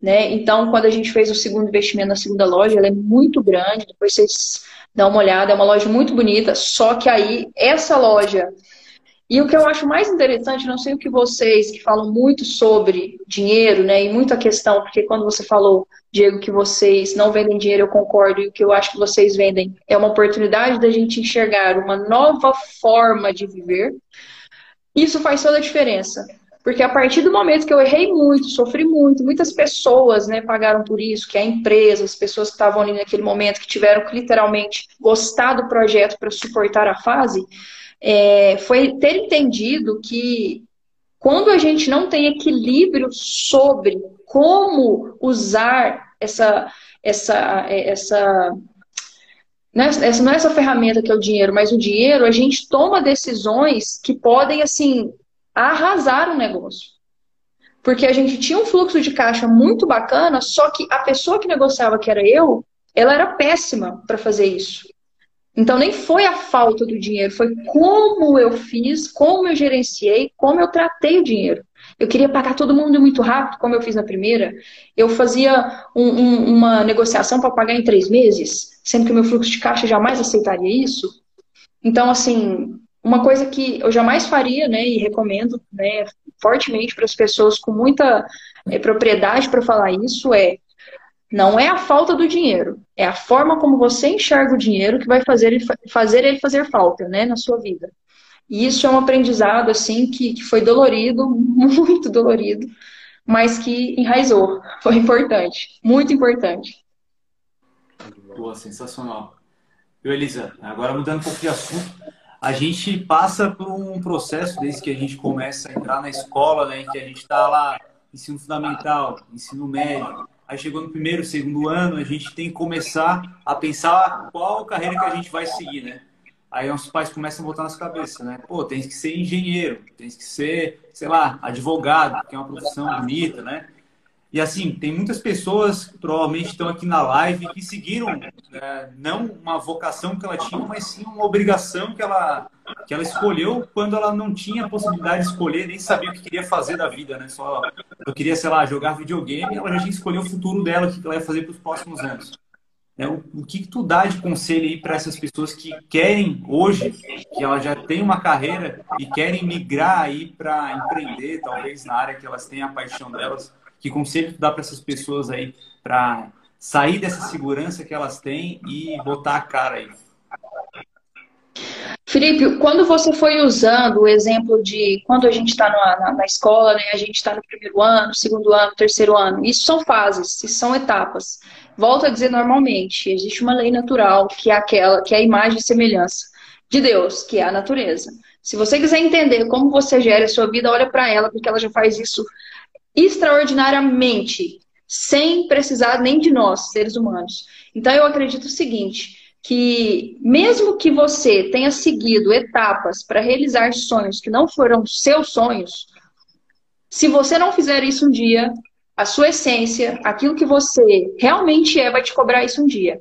Né? Então, quando a gente fez o segundo investimento na segunda loja, ela é muito grande, depois vocês dão uma olhada, é uma loja muito bonita, só que aí essa loja. E o que eu acho mais interessante, não sei o que vocês que falam muito sobre dinheiro, né, e muita questão, porque quando você falou, Diego, que vocês não vendem dinheiro, eu concordo, e o que eu acho que vocês vendem é uma oportunidade da gente enxergar uma nova forma de viver. Isso faz toda a diferença. Porque a partir do momento que eu errei muito, sofri muito, muitas pessoas né, pagaram por isso, que é a empresa, as pessoas que estavam ali naquele momento, que tiveram que literalmente gostar do projeto para suportar a fase, é, foi ter entendido que quando a gente não tem equilíbrio sobre como usar essa, essa, essa não é, essa não é essa ferramenta que é o dinheiro, mas o dinheiro, a gente toma decisões que podem, assim, arrasar o negócio. Porque a gente tinha um fluxo de caixa muito bacana, só que a pessoa que negociava, que era eu, ela era péssima para fazer isso. Então nem foi a falta do dinheiro, foi como eu fiz, como eu gerenciei, como eu tratei o dinheiro. Eu queria pagar todo mundo muito rápido, como eu fiz na primeira. Eu fazia um, um, uma negociação para pagar em três meses, sendo que o meu fluxo de caixa jamais aceitaria isso. Então, assim, uma coisa que eu jamais faria, né, e recomendo, né, fortemente para as pessoas com muita é, propriedade para falar isso é não é a falta do dinheiro, é a forma como você enxerga o dinheiro que vai fazer ele fazer, ele fazer falta, né, na sua vida. E isso é um aprendizado assim que, que foi dolorido, muito dolorido, mas que enraizou, foi importante, muito importante. Boa, sensacional. Eu, Elisa, agora mudando um pouco de assunto, a gente passa por um processo desde que a gente começa a entrar na escola, né, que a gente está lá, ensino fundamental, ensino médio. Aí chegou no primeiro, segundo ano, a gente tem que começar a pensar qual carreira que a gente vai seguir, né? Aí nossos pais começam a botar nas cabeças, né? Pô, tem que ser engenheiro, tem que ser, sei lá, advogado, que é uma profissão bonita, né? E assim, tem muitas pessoas que provavelmente estão aqui na live que seguiram é, não uma vocação que ela tinha, mas sim uma obrigação que ela, que ela escolheu quando ela não tinha possibilidade de escolher, nem sabia o que queria fazer da vida, né? Só eu queria, sei lá, jogar videogame, ela já tinha escolher o futuro dela, o que ela ia fazer para os próximos anos. É, o, o que, que tu dá de conselho aí para essas pessoas que querem hoje, que elas já têm uma carreira e querem migrar aí para empreender, talvez na área que elas têm a paixão delas? Que conselho tu dá para essas pessoas aí para sair dessa segurança que elas têm e botar a cara aí? Felipe, quando você foi usando o exemplo de quando a gente está na, na, escola, né, a gente está no primeiro ano, segundo ano, terceiro ano, isso são fases, isso são etapas. Volto a dizer normalmente, existe uma lei natural que é aquela, que é a imagem e semelhança de Deus, que é a natureza. Se você quiser entender como você gera a sua vida, olha para ela, porque ela já faz isso extraordinariamente, sem precisar nem de nós, seres humanos. Então eu acredito o seguinte, que mesmo que você tenha seguido etapas para realizar sonhos que não foram seus sonhos, se você não fizer isso um dia, a sua essência, aquilo que você realmente é, vai te cobrar isso um dia.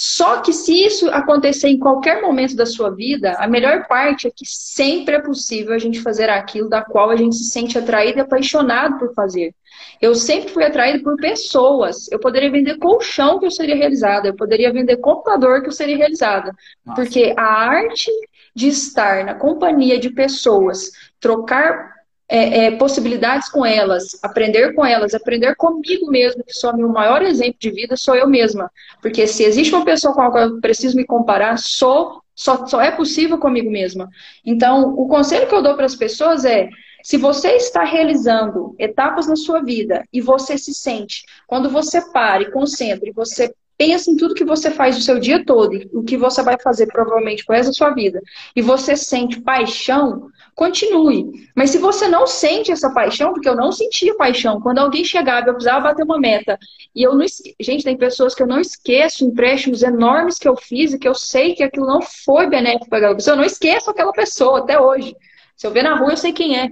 Só que se isso acontecer em qualquer momento da sua vida, a melhor parte é que sempre é possível a gente fazer aquilo da qual a gente se sente atraído e apaixonado por fazer. Eu sempre fui atraído por pessoas. Eu poderia vender colchão que eu seria realizada, eu poderia vender computador que eu seria realizada. Nossa. Porque a arte de estar na companhia de pessoas, trocar é, é, possibilidades com elas, aprender com elas, aprender comigo mesmo, que sou meu maior exemplo de vida, sou eu mesma. Porque se existe uma pessoa com a qual eu preciso me comparar, sou, só, só é possível comigo mesma. Então, o conselho que eu dou para as pessoas é Se você está realizando etapas na sua vida e você se sente, quando você para e concentra e você pensa em tudo que você faz o seu dia todo, o que você vai fazer provavelmente com essa sua vida, e você sente paixão, continue. Mas se você não sente essa paixão, porque eu não sentia paixão, quando alguém chegava, eu precisava bater uma meta, e eu não esque... gente, tem pessoas que eu não esqueço empréstimos enormes que eu fiz e que eu sei que aquilo não foi benéfico para aquela pessoa, eu não esqueço aquela pessoa até hoje. Se eu ver na rua, eu sei quem é.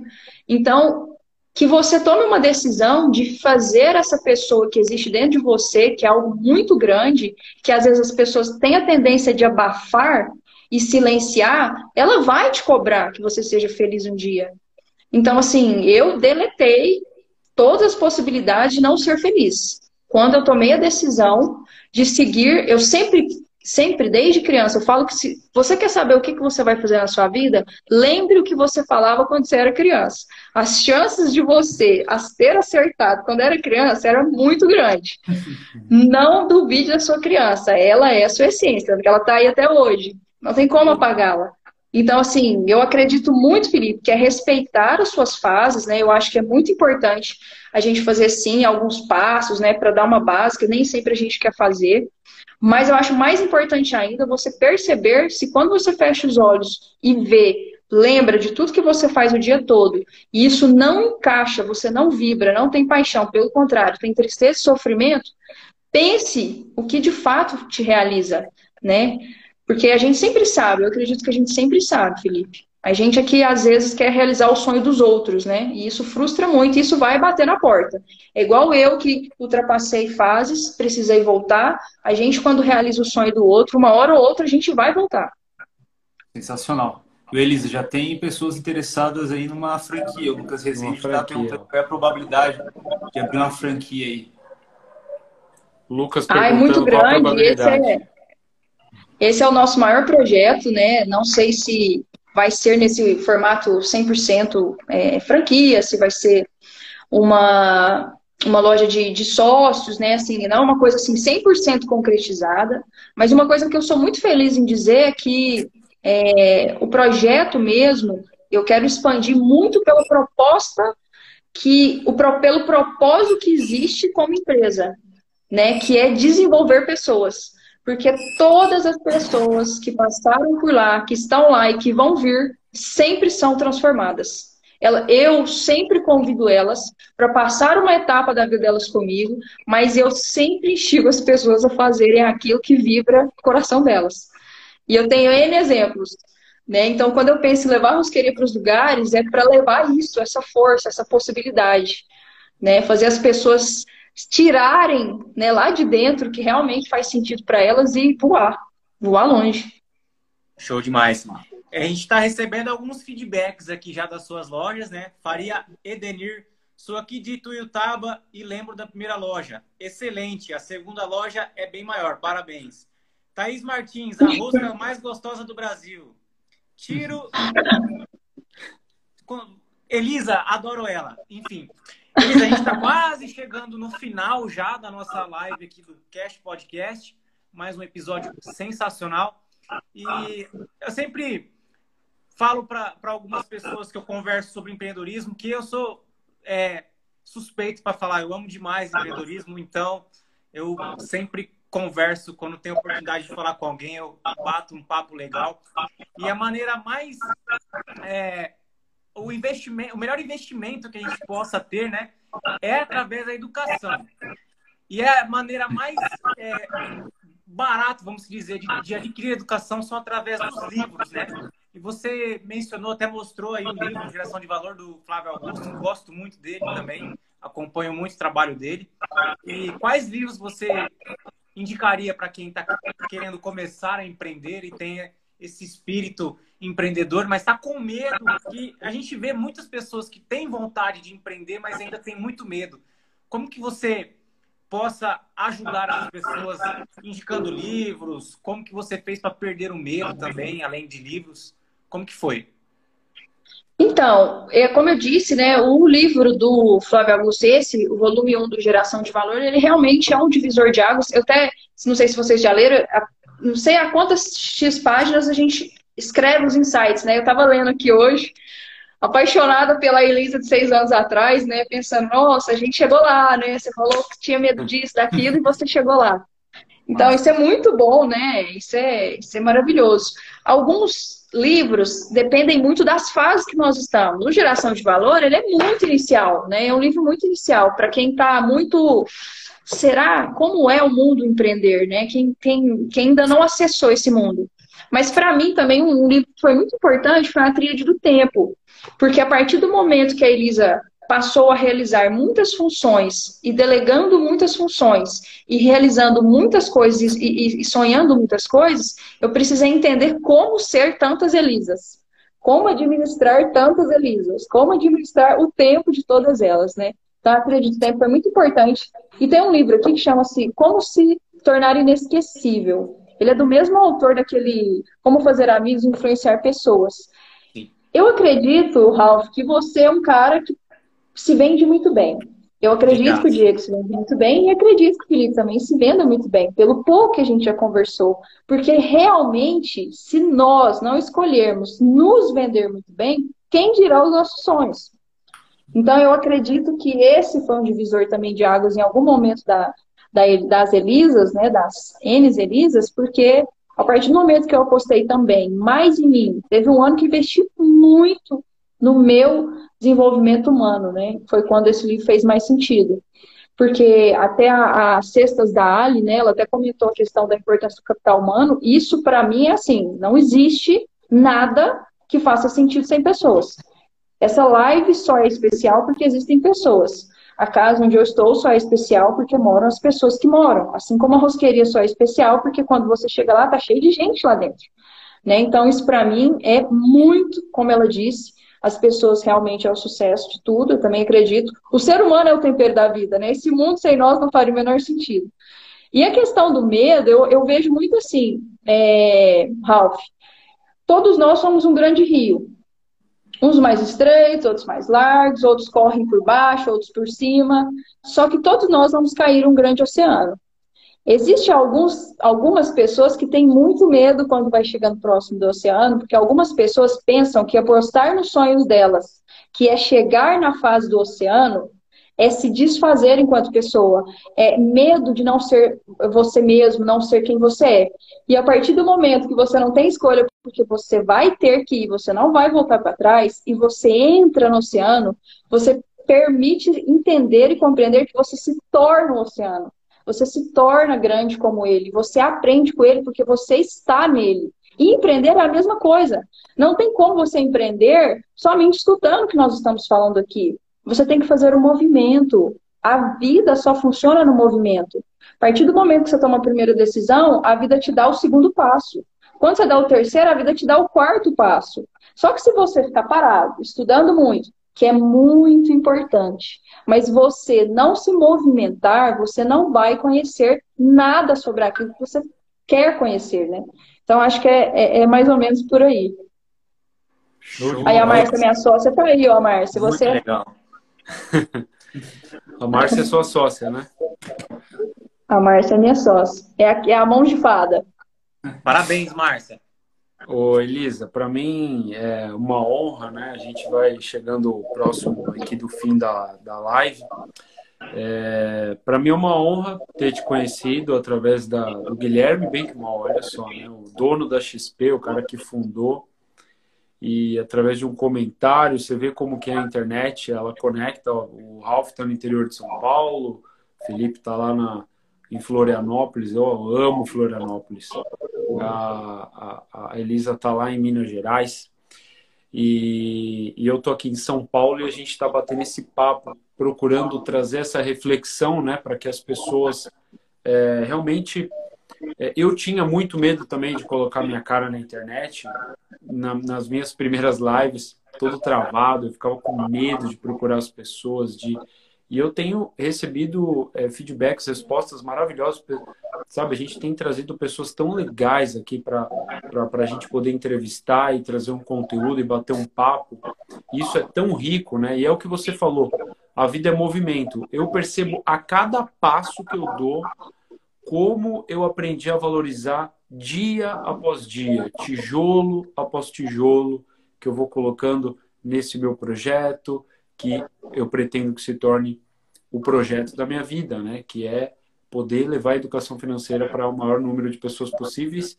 Então, que você tome uma decisão de fazer essa pessoa que existe dentro de você, que é algo muito grande, que às vezes as pessoas têm a tendência de abafar e silenciar, ela vai te cobrar que você seja feliz um dia. Então, assim, eu deletei todas as possibilidades de não ser feliz. Quando eu tomei a decisão de seguir, eu sempre sempre, desde criança, eu falo que se você quer saber o que, que você vai fazer na sua vida, lembre o que você falava quando você era criança. As chances de você ter acertado quando era criança era muito grande. Não duvide da sua criança, ela é a sua essência, porque ela está aí até hoje. Não tem como apagá-la. Então, assim, eu acredito muito, Felipe, que é respeitar as suas fases, né? Eu acho que é muito importante a gente fazer, sim, alguns passos, né, para dar uma base, que nem sempre a gente quer fazer. Mas eu acho mais importante ainda você perceber se quando você fecha os olhos e vê, lembra de tudo que você faz o dia todo, e isso não encaixa, você não vibra, não tem paixão, pelo contrário, tem tristeza e sofrimento, pense o que de fato te realiza, né? Porque a gente sempre sabe, eu acredito que a gente sempre sabe, Felipe. A gente aqui, às vezes, quer realizar o sonho dos outros, né? E isso frustra muito, e isso vai bater na porta. É igual eu que ultrapassei fases, precisei voltar. A gente, quando realiza o sonho do outro, uma hora ou outra a gente vai voltar. Sensacional. O Elisa, já tem pessoas interessadas aí numa franquia. O Lucas Rezende está perguntando qual é a probabilidade de abrir uma franquia aí. Lucas perguntando ah, é muito grande. Esse é, esse é o nosso maior projeto, né? Não sei se vai ser nesse formato 100% é, franquia, se vai ser uma, uma loja de, de sócios, né? Assim, não é uma coisa assim 100% concretizada, mas uma coisa que eu sou muito feliz em dizer é que é, o projeto mesmo, eu quero expandir muito pela proposta que o pelo propósito que existe como empresa, né? Que é desenvolver pessoas. Porque todas as pessoas que passaram por lá, que estão lá e que vão vir, sempre são transformadas. Ela, eu sempre convido elas para passar uma etapa da vida delas comigo, mas eu sempre instigo as pessoas a fazerem aquilo que vibra o coração delas. E eu tenho N exemplos. Né? Então, quando eu penso em levar a rosqueria para os lugares, é para levar isso, essa força, essa possibilidade. Né? Fazer as pessoas tirarem né, lá de dentro que realmente faz sentido para elas e voar, voar longe. Show demais. A gente está recebendo alguns feedbacks aqui já das suas lojas, né? Faria Edenir, sou aqui de Tuiutaba e lembro da primeira loja. Excelente, a segunda loja é bem maior, parabéns. Thaís Martins, a rosca mais gostosa do Brasil. Tiro. Elisa, adoro ela. Enfim, Cris, a gente está quase chegando no final já da nossa live aqui do Cash Podcast. Mais um episódio sensacional. E eu sempre falo para algumas pessoas que eu converso sobre empreendedorismo que eu sou é, suspeito para falar. Eu amo demais empreendedorismo, então eu sempre converso quando tenho oportunidade de falar com alguém, eu bato um papo legal. E a maneira mais é, o investimento, o melhor investimento que a gente possa ter, né, é através da educação. E é a maneira mais é, barata, vamos dizer, de, de, adquirir educação são através dos livros, né? E você mencionou, até mostrou aí o livro Geração de Valor do Flávio Augusto, gosto muito dele também, acompanho muito o trabalho dele. E quais livros você indicaria para quem está querendo começar a empreender e tem esse espírito empreendedor, mas está com medo que a gente vê muitas pessoas que têm vontade de empreender, mas ainda tem muito medo. Como que você possa ajudar as pessoas indicando livros? Como que você fez para perder o medo também, além de livros? Como que foi? Então, é, como eu disse, né, o livro do Flávio Augusto, esse, o volume 1 do Geração de Valor, ele realmente é um divisor de águas. Eu até, não sei se vocês já leram, não sei a quantas X páginas a gente escreve os insights, né? Eu estava lendo aqui hoje apaixonada pela Elisa de seis anos atrás, né? Pensando, nossa, a gente chegou lá, né? Você falou que tinha medo disso, daquilo, e você chegou lá. Então, isso é muito bom, né? Isso é, isso é maravilhoso. Alguns livros dependem muito das fases que nós estamos. O Geração de Valor, ele é muito inicial, né? É um livro muito inicial. Para quem está muito... Será? Como é o mundo empreender, né? Quem, quem, quem ainda não acessou esse mundo. Mas para mim também um livro que foi muito importante foi a Tríade do Tempo. Porque a partir do momento que a Elisa passou a realizar muitas funções e delegando muitas funções e realizando muitas coisas e, e, sonhando muitas coisas, eu precisei entender como ser tantas Elisas, como administrar tantas Elisas, como administrar o tempo de todas elas, né? Então, a trilha de tempo é muito importante. E tem um livro aqui que chama-se Como se tornar inesquecível. Ele é do mesmo autor daquele Como fazer amigos e influenciar pessoas. Eu acredito, Ralph, que você é um cara que se vende muito bem. Eu acredito Obrigado. que o Diego se vende muito bem e acredito que o Felipe também se venda muito bem, pelo pouco que a gente já conversou. Porque realmente, se nós não escolhermos nos vender muito bem, quem dirá os nossos sonhos? Então, eu acredito que esse foi um divisor também de águas em algum momento da, das Elisas, né, das N Elisas, porque a partir do momento que eu apostei também mais em mim, teve um ano que investi muito no meu desenvolvimento humano, né? Foi quando esse livro fez mais sentido. Porque até as cestas da Ali, né, ela até comentou a questão da importância do capital humano. Isso, para mim, é assim: não existe nada que faça sentido sem pessoas. Essa live só é especial porque existem pessoas. A casa onde eu estou só é especial porque moram as pessoas que moram. Assim como a rosqueria só é especial porque quando você chega lá, tá cheio de gente lá dentro. Né? Então, isso para mim é muito, como ela disse, as pessoas realmente é o sucesso de tudo, eu também acredito. O ser humano é o tempero da vida, né? Esse mundo sem nós não faria o menor sentido. E a questão do medo, eu, eu vejo muito assim, é, Ralph, todos nós somos um grande rio. Uns mais estreitos, outros mais largos, outros correm por baixo, outros por cima. Só que todos nós vamos cair um grande oceano. Existem algumas pessoas que têm muito medo quando vai chegando próximo do oceano, porque algumas pessoas pensam que apostar nos sonhos delas, que é chegar na fase do oceano, é se desfazer enquanto pessoa, é medo de não ser você mesmo, não ser quem você é. E a partir do momento que você não tem escolha, porque você vai ter que ir, você não vai voltar para trás, e você entra no oceano, você permite entender e compreender que você se torna o um oceano você se torna grande como ele, você aprende com ele porque você está nele. E empreender é a mesma coisa. Não tem como você empreender somente escutando o que nós estamos falando aqui. Você tem que fazer um movimento. A vida só funciona no movimento. A partir do momento que você toma a primeira decisão, a vida te dá o segundo passo. Quando você dá o terceiro, a vida te dá o quarto passo. Só que se você ficar parado, estudando muito, que é muito importante. Mas você não se movimentar, você não vai conhecer nada sobre aquilo que você quer conhecer, né? Então, acho que é, é, é mais ou menos por aí. Aí a Márcia, minha sócia, tá aí, ó, Márcia. Você... Legal. a Márcia é sua sócia, né? A Márcia é minha sócia. É a, é a mão de fada. Parabéns, Márcia. Ô, Elisa, para mim é uma honra, né? A gente vai chegando próximo aqui do fim da, da live. É, para mim é uma honra ter te conhecido através da, do Guilherme Benkmal, olha só, né? o dono da XP, o cara que fundou. E através de um comentário, você vê como que é a internet, ela conecta. O Ralph está no interior de São Paulo, o Felipe está lá na, em Florianópolis, eu amo Florianópolis. A, a, a Elisa está lá em Minas Gerais e, e eu tô aqui em São Paulo e a gente está batendo esse papo, procurando trazer essa reflexão, né, para que as pessoas é, realmente. É, eu tinha muito medo também de colocar minha cara na internet, na, nas minhas primeiras lives, todo travado, eu ficava com medo de procurar as pessoas, de e eu tenho recebido é, feedbacks, respostas maravilhosas. Sabe, a gente tem trazido pessoas tão legais aqui para a gente poder entrevistar e trazer um conteúdo e bater um papo. Isso é tão rico, né? E é o que você falou. A vida é movimento. Eu percebo a cada passo que eu dou como eu aprendi a valorizar dia após dia, tijolo após tijolo, que eu vou colocando nesse meu projeto, que eu pretendo que se torne o projeto da minha vida, né? Que é poder levar a educação financeira para o maior número de pessoas possíveis.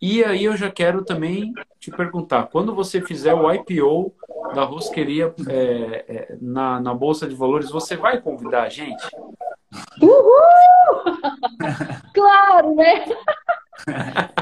E aí eu já quero também te perguntar, quando você fizer o IPO da rosqueria é, é, na, na Bolsa de Valores, você vai convidar a gente? Uhul! claro, né?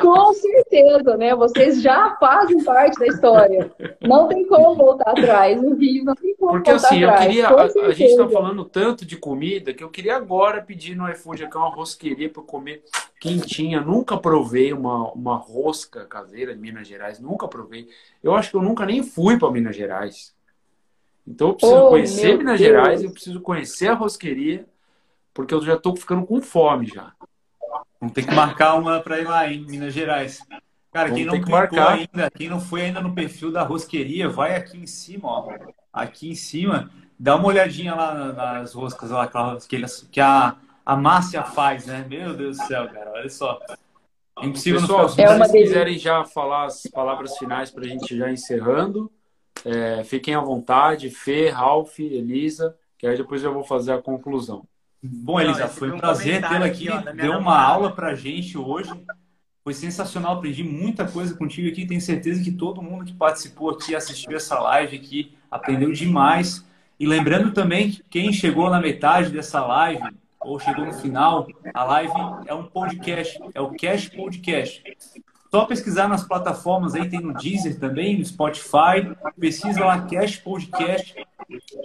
Com certeza, né? Vocês já fazem parte da história. Não tem como voltar atrás. No Rio não tem como Porque voltar assim, atrás. eu queria. A, a, gente está falando tanto de comida que eu queria agora pedir no iFood aqui uma rosqueria para comer quentinha. Nunca provei uma, uma rosca caseira em Minas Gerais. Nunca provei. Eu acho que eu nunca nem fui para Minas Gerais. Então eu preciso Oh, conhecer Minas Deus. Gerais, eu preciso conhecer a rosqueria, porque eu já estou ficando com fome já. Vamos ter que marcar uma para ir lá em Minas Gerais. Cara, Vamos quem não que marcar. ainda, quem não foi ainda no perfil da rosqueria, vai aqui em cima, ó. Aqui em cima, dá uma olhadinha lá na- nas roscas lá que, a, a Márcia faz, né? Meu Deus do céu, cara, olha só. É impossível Pessoal, se É vocês delícia. quiserem já falar as palavras finais para a gente já encerrando, é, fiquem à vontade. Fê, Ralph, Elisa, que aí depois eu vou fazer a conclusão. Bom, Elisa, foi um prazer tê-la aqui. aqui, ó, Deu uma namorada. aula pra gente hoje. Foi sensacional, aprendi muita coisa contigo aqui. Tenho certeza que todo mundo que participou aqui, assistiu essa live aqui, aprendeu demais. E lembrando também que quem chegou na metade dessa live, ou chegou no final, a live é um podcast, é o Cash Podcast. Só pesquisar nas plataformas aí, tem no Deezer também, no Spotify. Pesquisa lá Cash Podcast.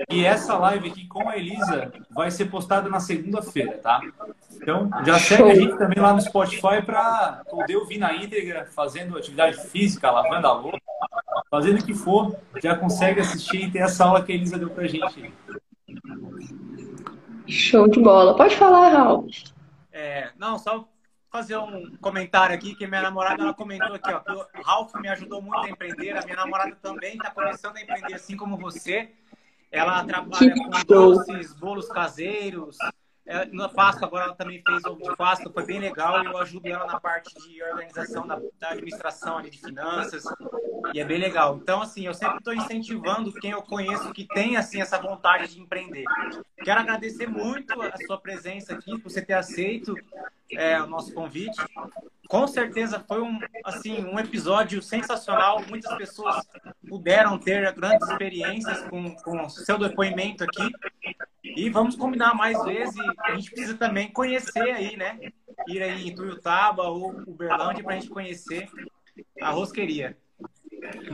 E essa live aqui com a Elisa vai ser postada na segunda-feira, tá? Então, já segue a gente também lá no Spotify para poder ouvir na íntegra, fazendo atividade física, lavando a louça, fazendo o que for, já consegue assistir e ter essa aula que a Elisa deu pra gente. Show de bola. Pode falar, Raul. É, não, só fazer um comentário aqui, que minha namorada ela comentou aqui, ó, que o Ralph me ajudou muito a empreender, a minha namorada também está começando a empreender assim como você. Ela trabalha com doces, bolos caseiros. É, na Páscoa agora ela também fez ovo de Páscoa, foi bem legal. Eu ajudo ela na parte de organização da, da administração ali, de finanças e é bem legal. Então assim, eu sempre estou incentivando quem eu conheço que tem assim essa vontade de empreender. Quero agradecer muito a sua presença aqui, por você ter aceito é, o nosso convite. Com certeza foi um, assim, um episódio sensacional. Muitas pessoas puderam ter grandes experiências com, com o seu depoimento aqui. E vamos combinar mais vezes. A gente precisa também conhecer aí, né? Ir aí em Tuiutaba ou Uberlândia para a gente conhecer a rosqueria.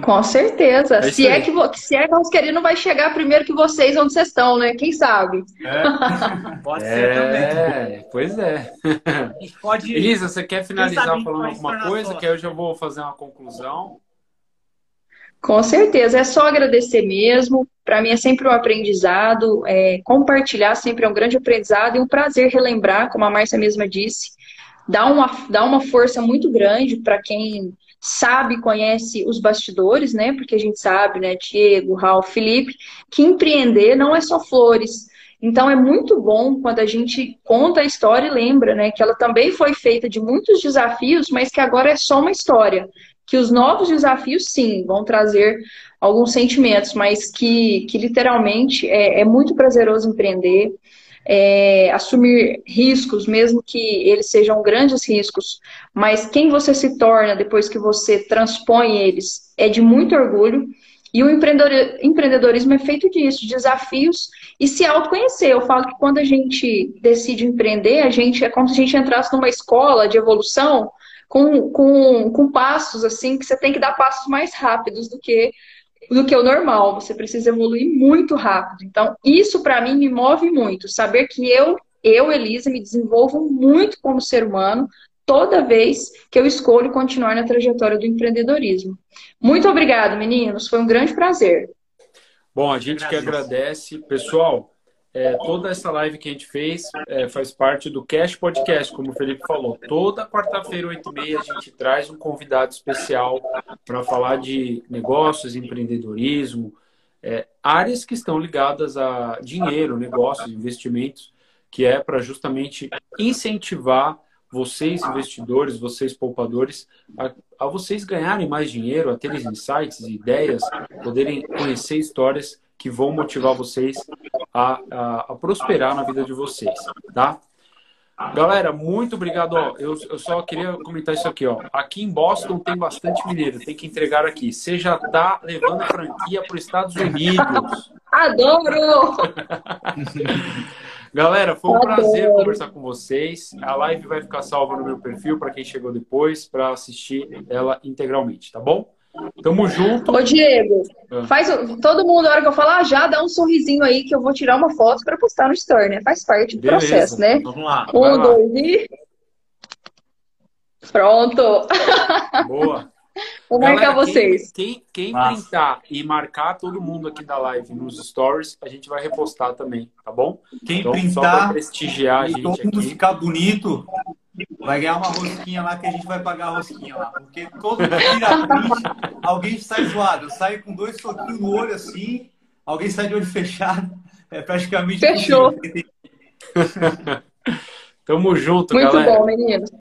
Com certeza. É se, é que, se é que a rosqueria não vai chegar primeiro que vocês onde vocês estão, né? Quem sabe? É. Pode ser também. É, pois é. A gente pode. Elisa, você quer finalizar falando alguma coisa? Que aí eu já vou fazer uma conclusão. Com certeza, é só agradecer mesmo. Para mim é sempre um aprendizado. é, compartilhar sempre é um grande aprendizado e um prazer relembrar, como a Márcia mesma disse. Dá uma, dá uma força muito grande para quem sabe, conhece os bastidores, né? Porque a gente sabe, né, Diego, Ralf, Felipe, que empreender não é só flores. Então é muito bom quando a gente conta a história e lembra, né, que ela também foi feita de muitos desafios, mas que agora é só uma história que os novos desafios, sim, vão trazer alguns sentimentos, mas que, que literalmente é, é muito prazeroso empreender, é, assumir riscos, mesmo que eles sejam grandes riscos, mas quem você se torna depois que você transpõe eles é de muito orgulho. E o empreendedor- empreendedorismo é feito disso, de desafios e se autoconhecer. Eu falo que quando a gente decide empreender, a gente é como se a gente entrasse numa escola de evolução com, com, com passos assim, que você tem que dar passos mais rápidos do que do que o normal. Você precisa evoluir muito rápido. Então, isso para mim me move muito, saber que eu, eu, Elisa, me desenvolvo muito como ser humano toda vez que eu escolho continuar na trajetória do empreendedorismo. Muito obrigado, meninos. Foi um grande prazer. Bom, a gente que agradece. Pessoal, é, toda essa live que a gente fez é, faz parte do Cash Podcast, como o Felipe falou. Toda quarta-feira, 8h30, a gente traz um convidado especial para falar de negócios, empreendedorismo, é, áreas que estão ligadas a dinheiro, negócios, investimentos, que é para justamente incentivar vocês investidores, vocês poupadores, a, a vocês ganharem mais dinheiro, a terem insights, ideias, poderem conhecer histórias que vão motivar vocês a, a, a prosperar na vida de vocês, tá? Galera, muito obrigado. Ó, eu, eu só queria comentar isso aqui. Ó. Aqui em Boston tem bastante mineiro, tem que entregar aqui. Você já está levando franquia para os Estados Unidos. Adoro! Galera, foi um Adoro. prazer conversar com vocês. A live vai ficar salva no meu perfil para quem chegou depois, para assistir ela integralmente, tá bom? Tamo junto. Ô, Diego, ah. faz todo mundo, na hora que eu falar, ah, já dá um sorrisinho aí que eu vou tirar uma foto para postar no Store, né? Faz parte do Beleza. processo, né? Vamos lá. Um, dois e. Pronto! Boa! Vou Galera, marcar vocês. Quem, quem, quem printar e marcar todo mundo aqui da live nos stories, a gente vai repostar também, tá bom? Quem então, printar prestigiar a gente todo mundo aqui. ficar bonito, Vai ganhar uma rosquinha lá que a gente vai pagar a rosquinha lá. Porque todo tira print, alguém sai zoado. Sai com dois soquinhos no olho assim, alguém sai de olho fechado. É praticamente. Fechou. Tamo junto, Muito galera. bom, menino.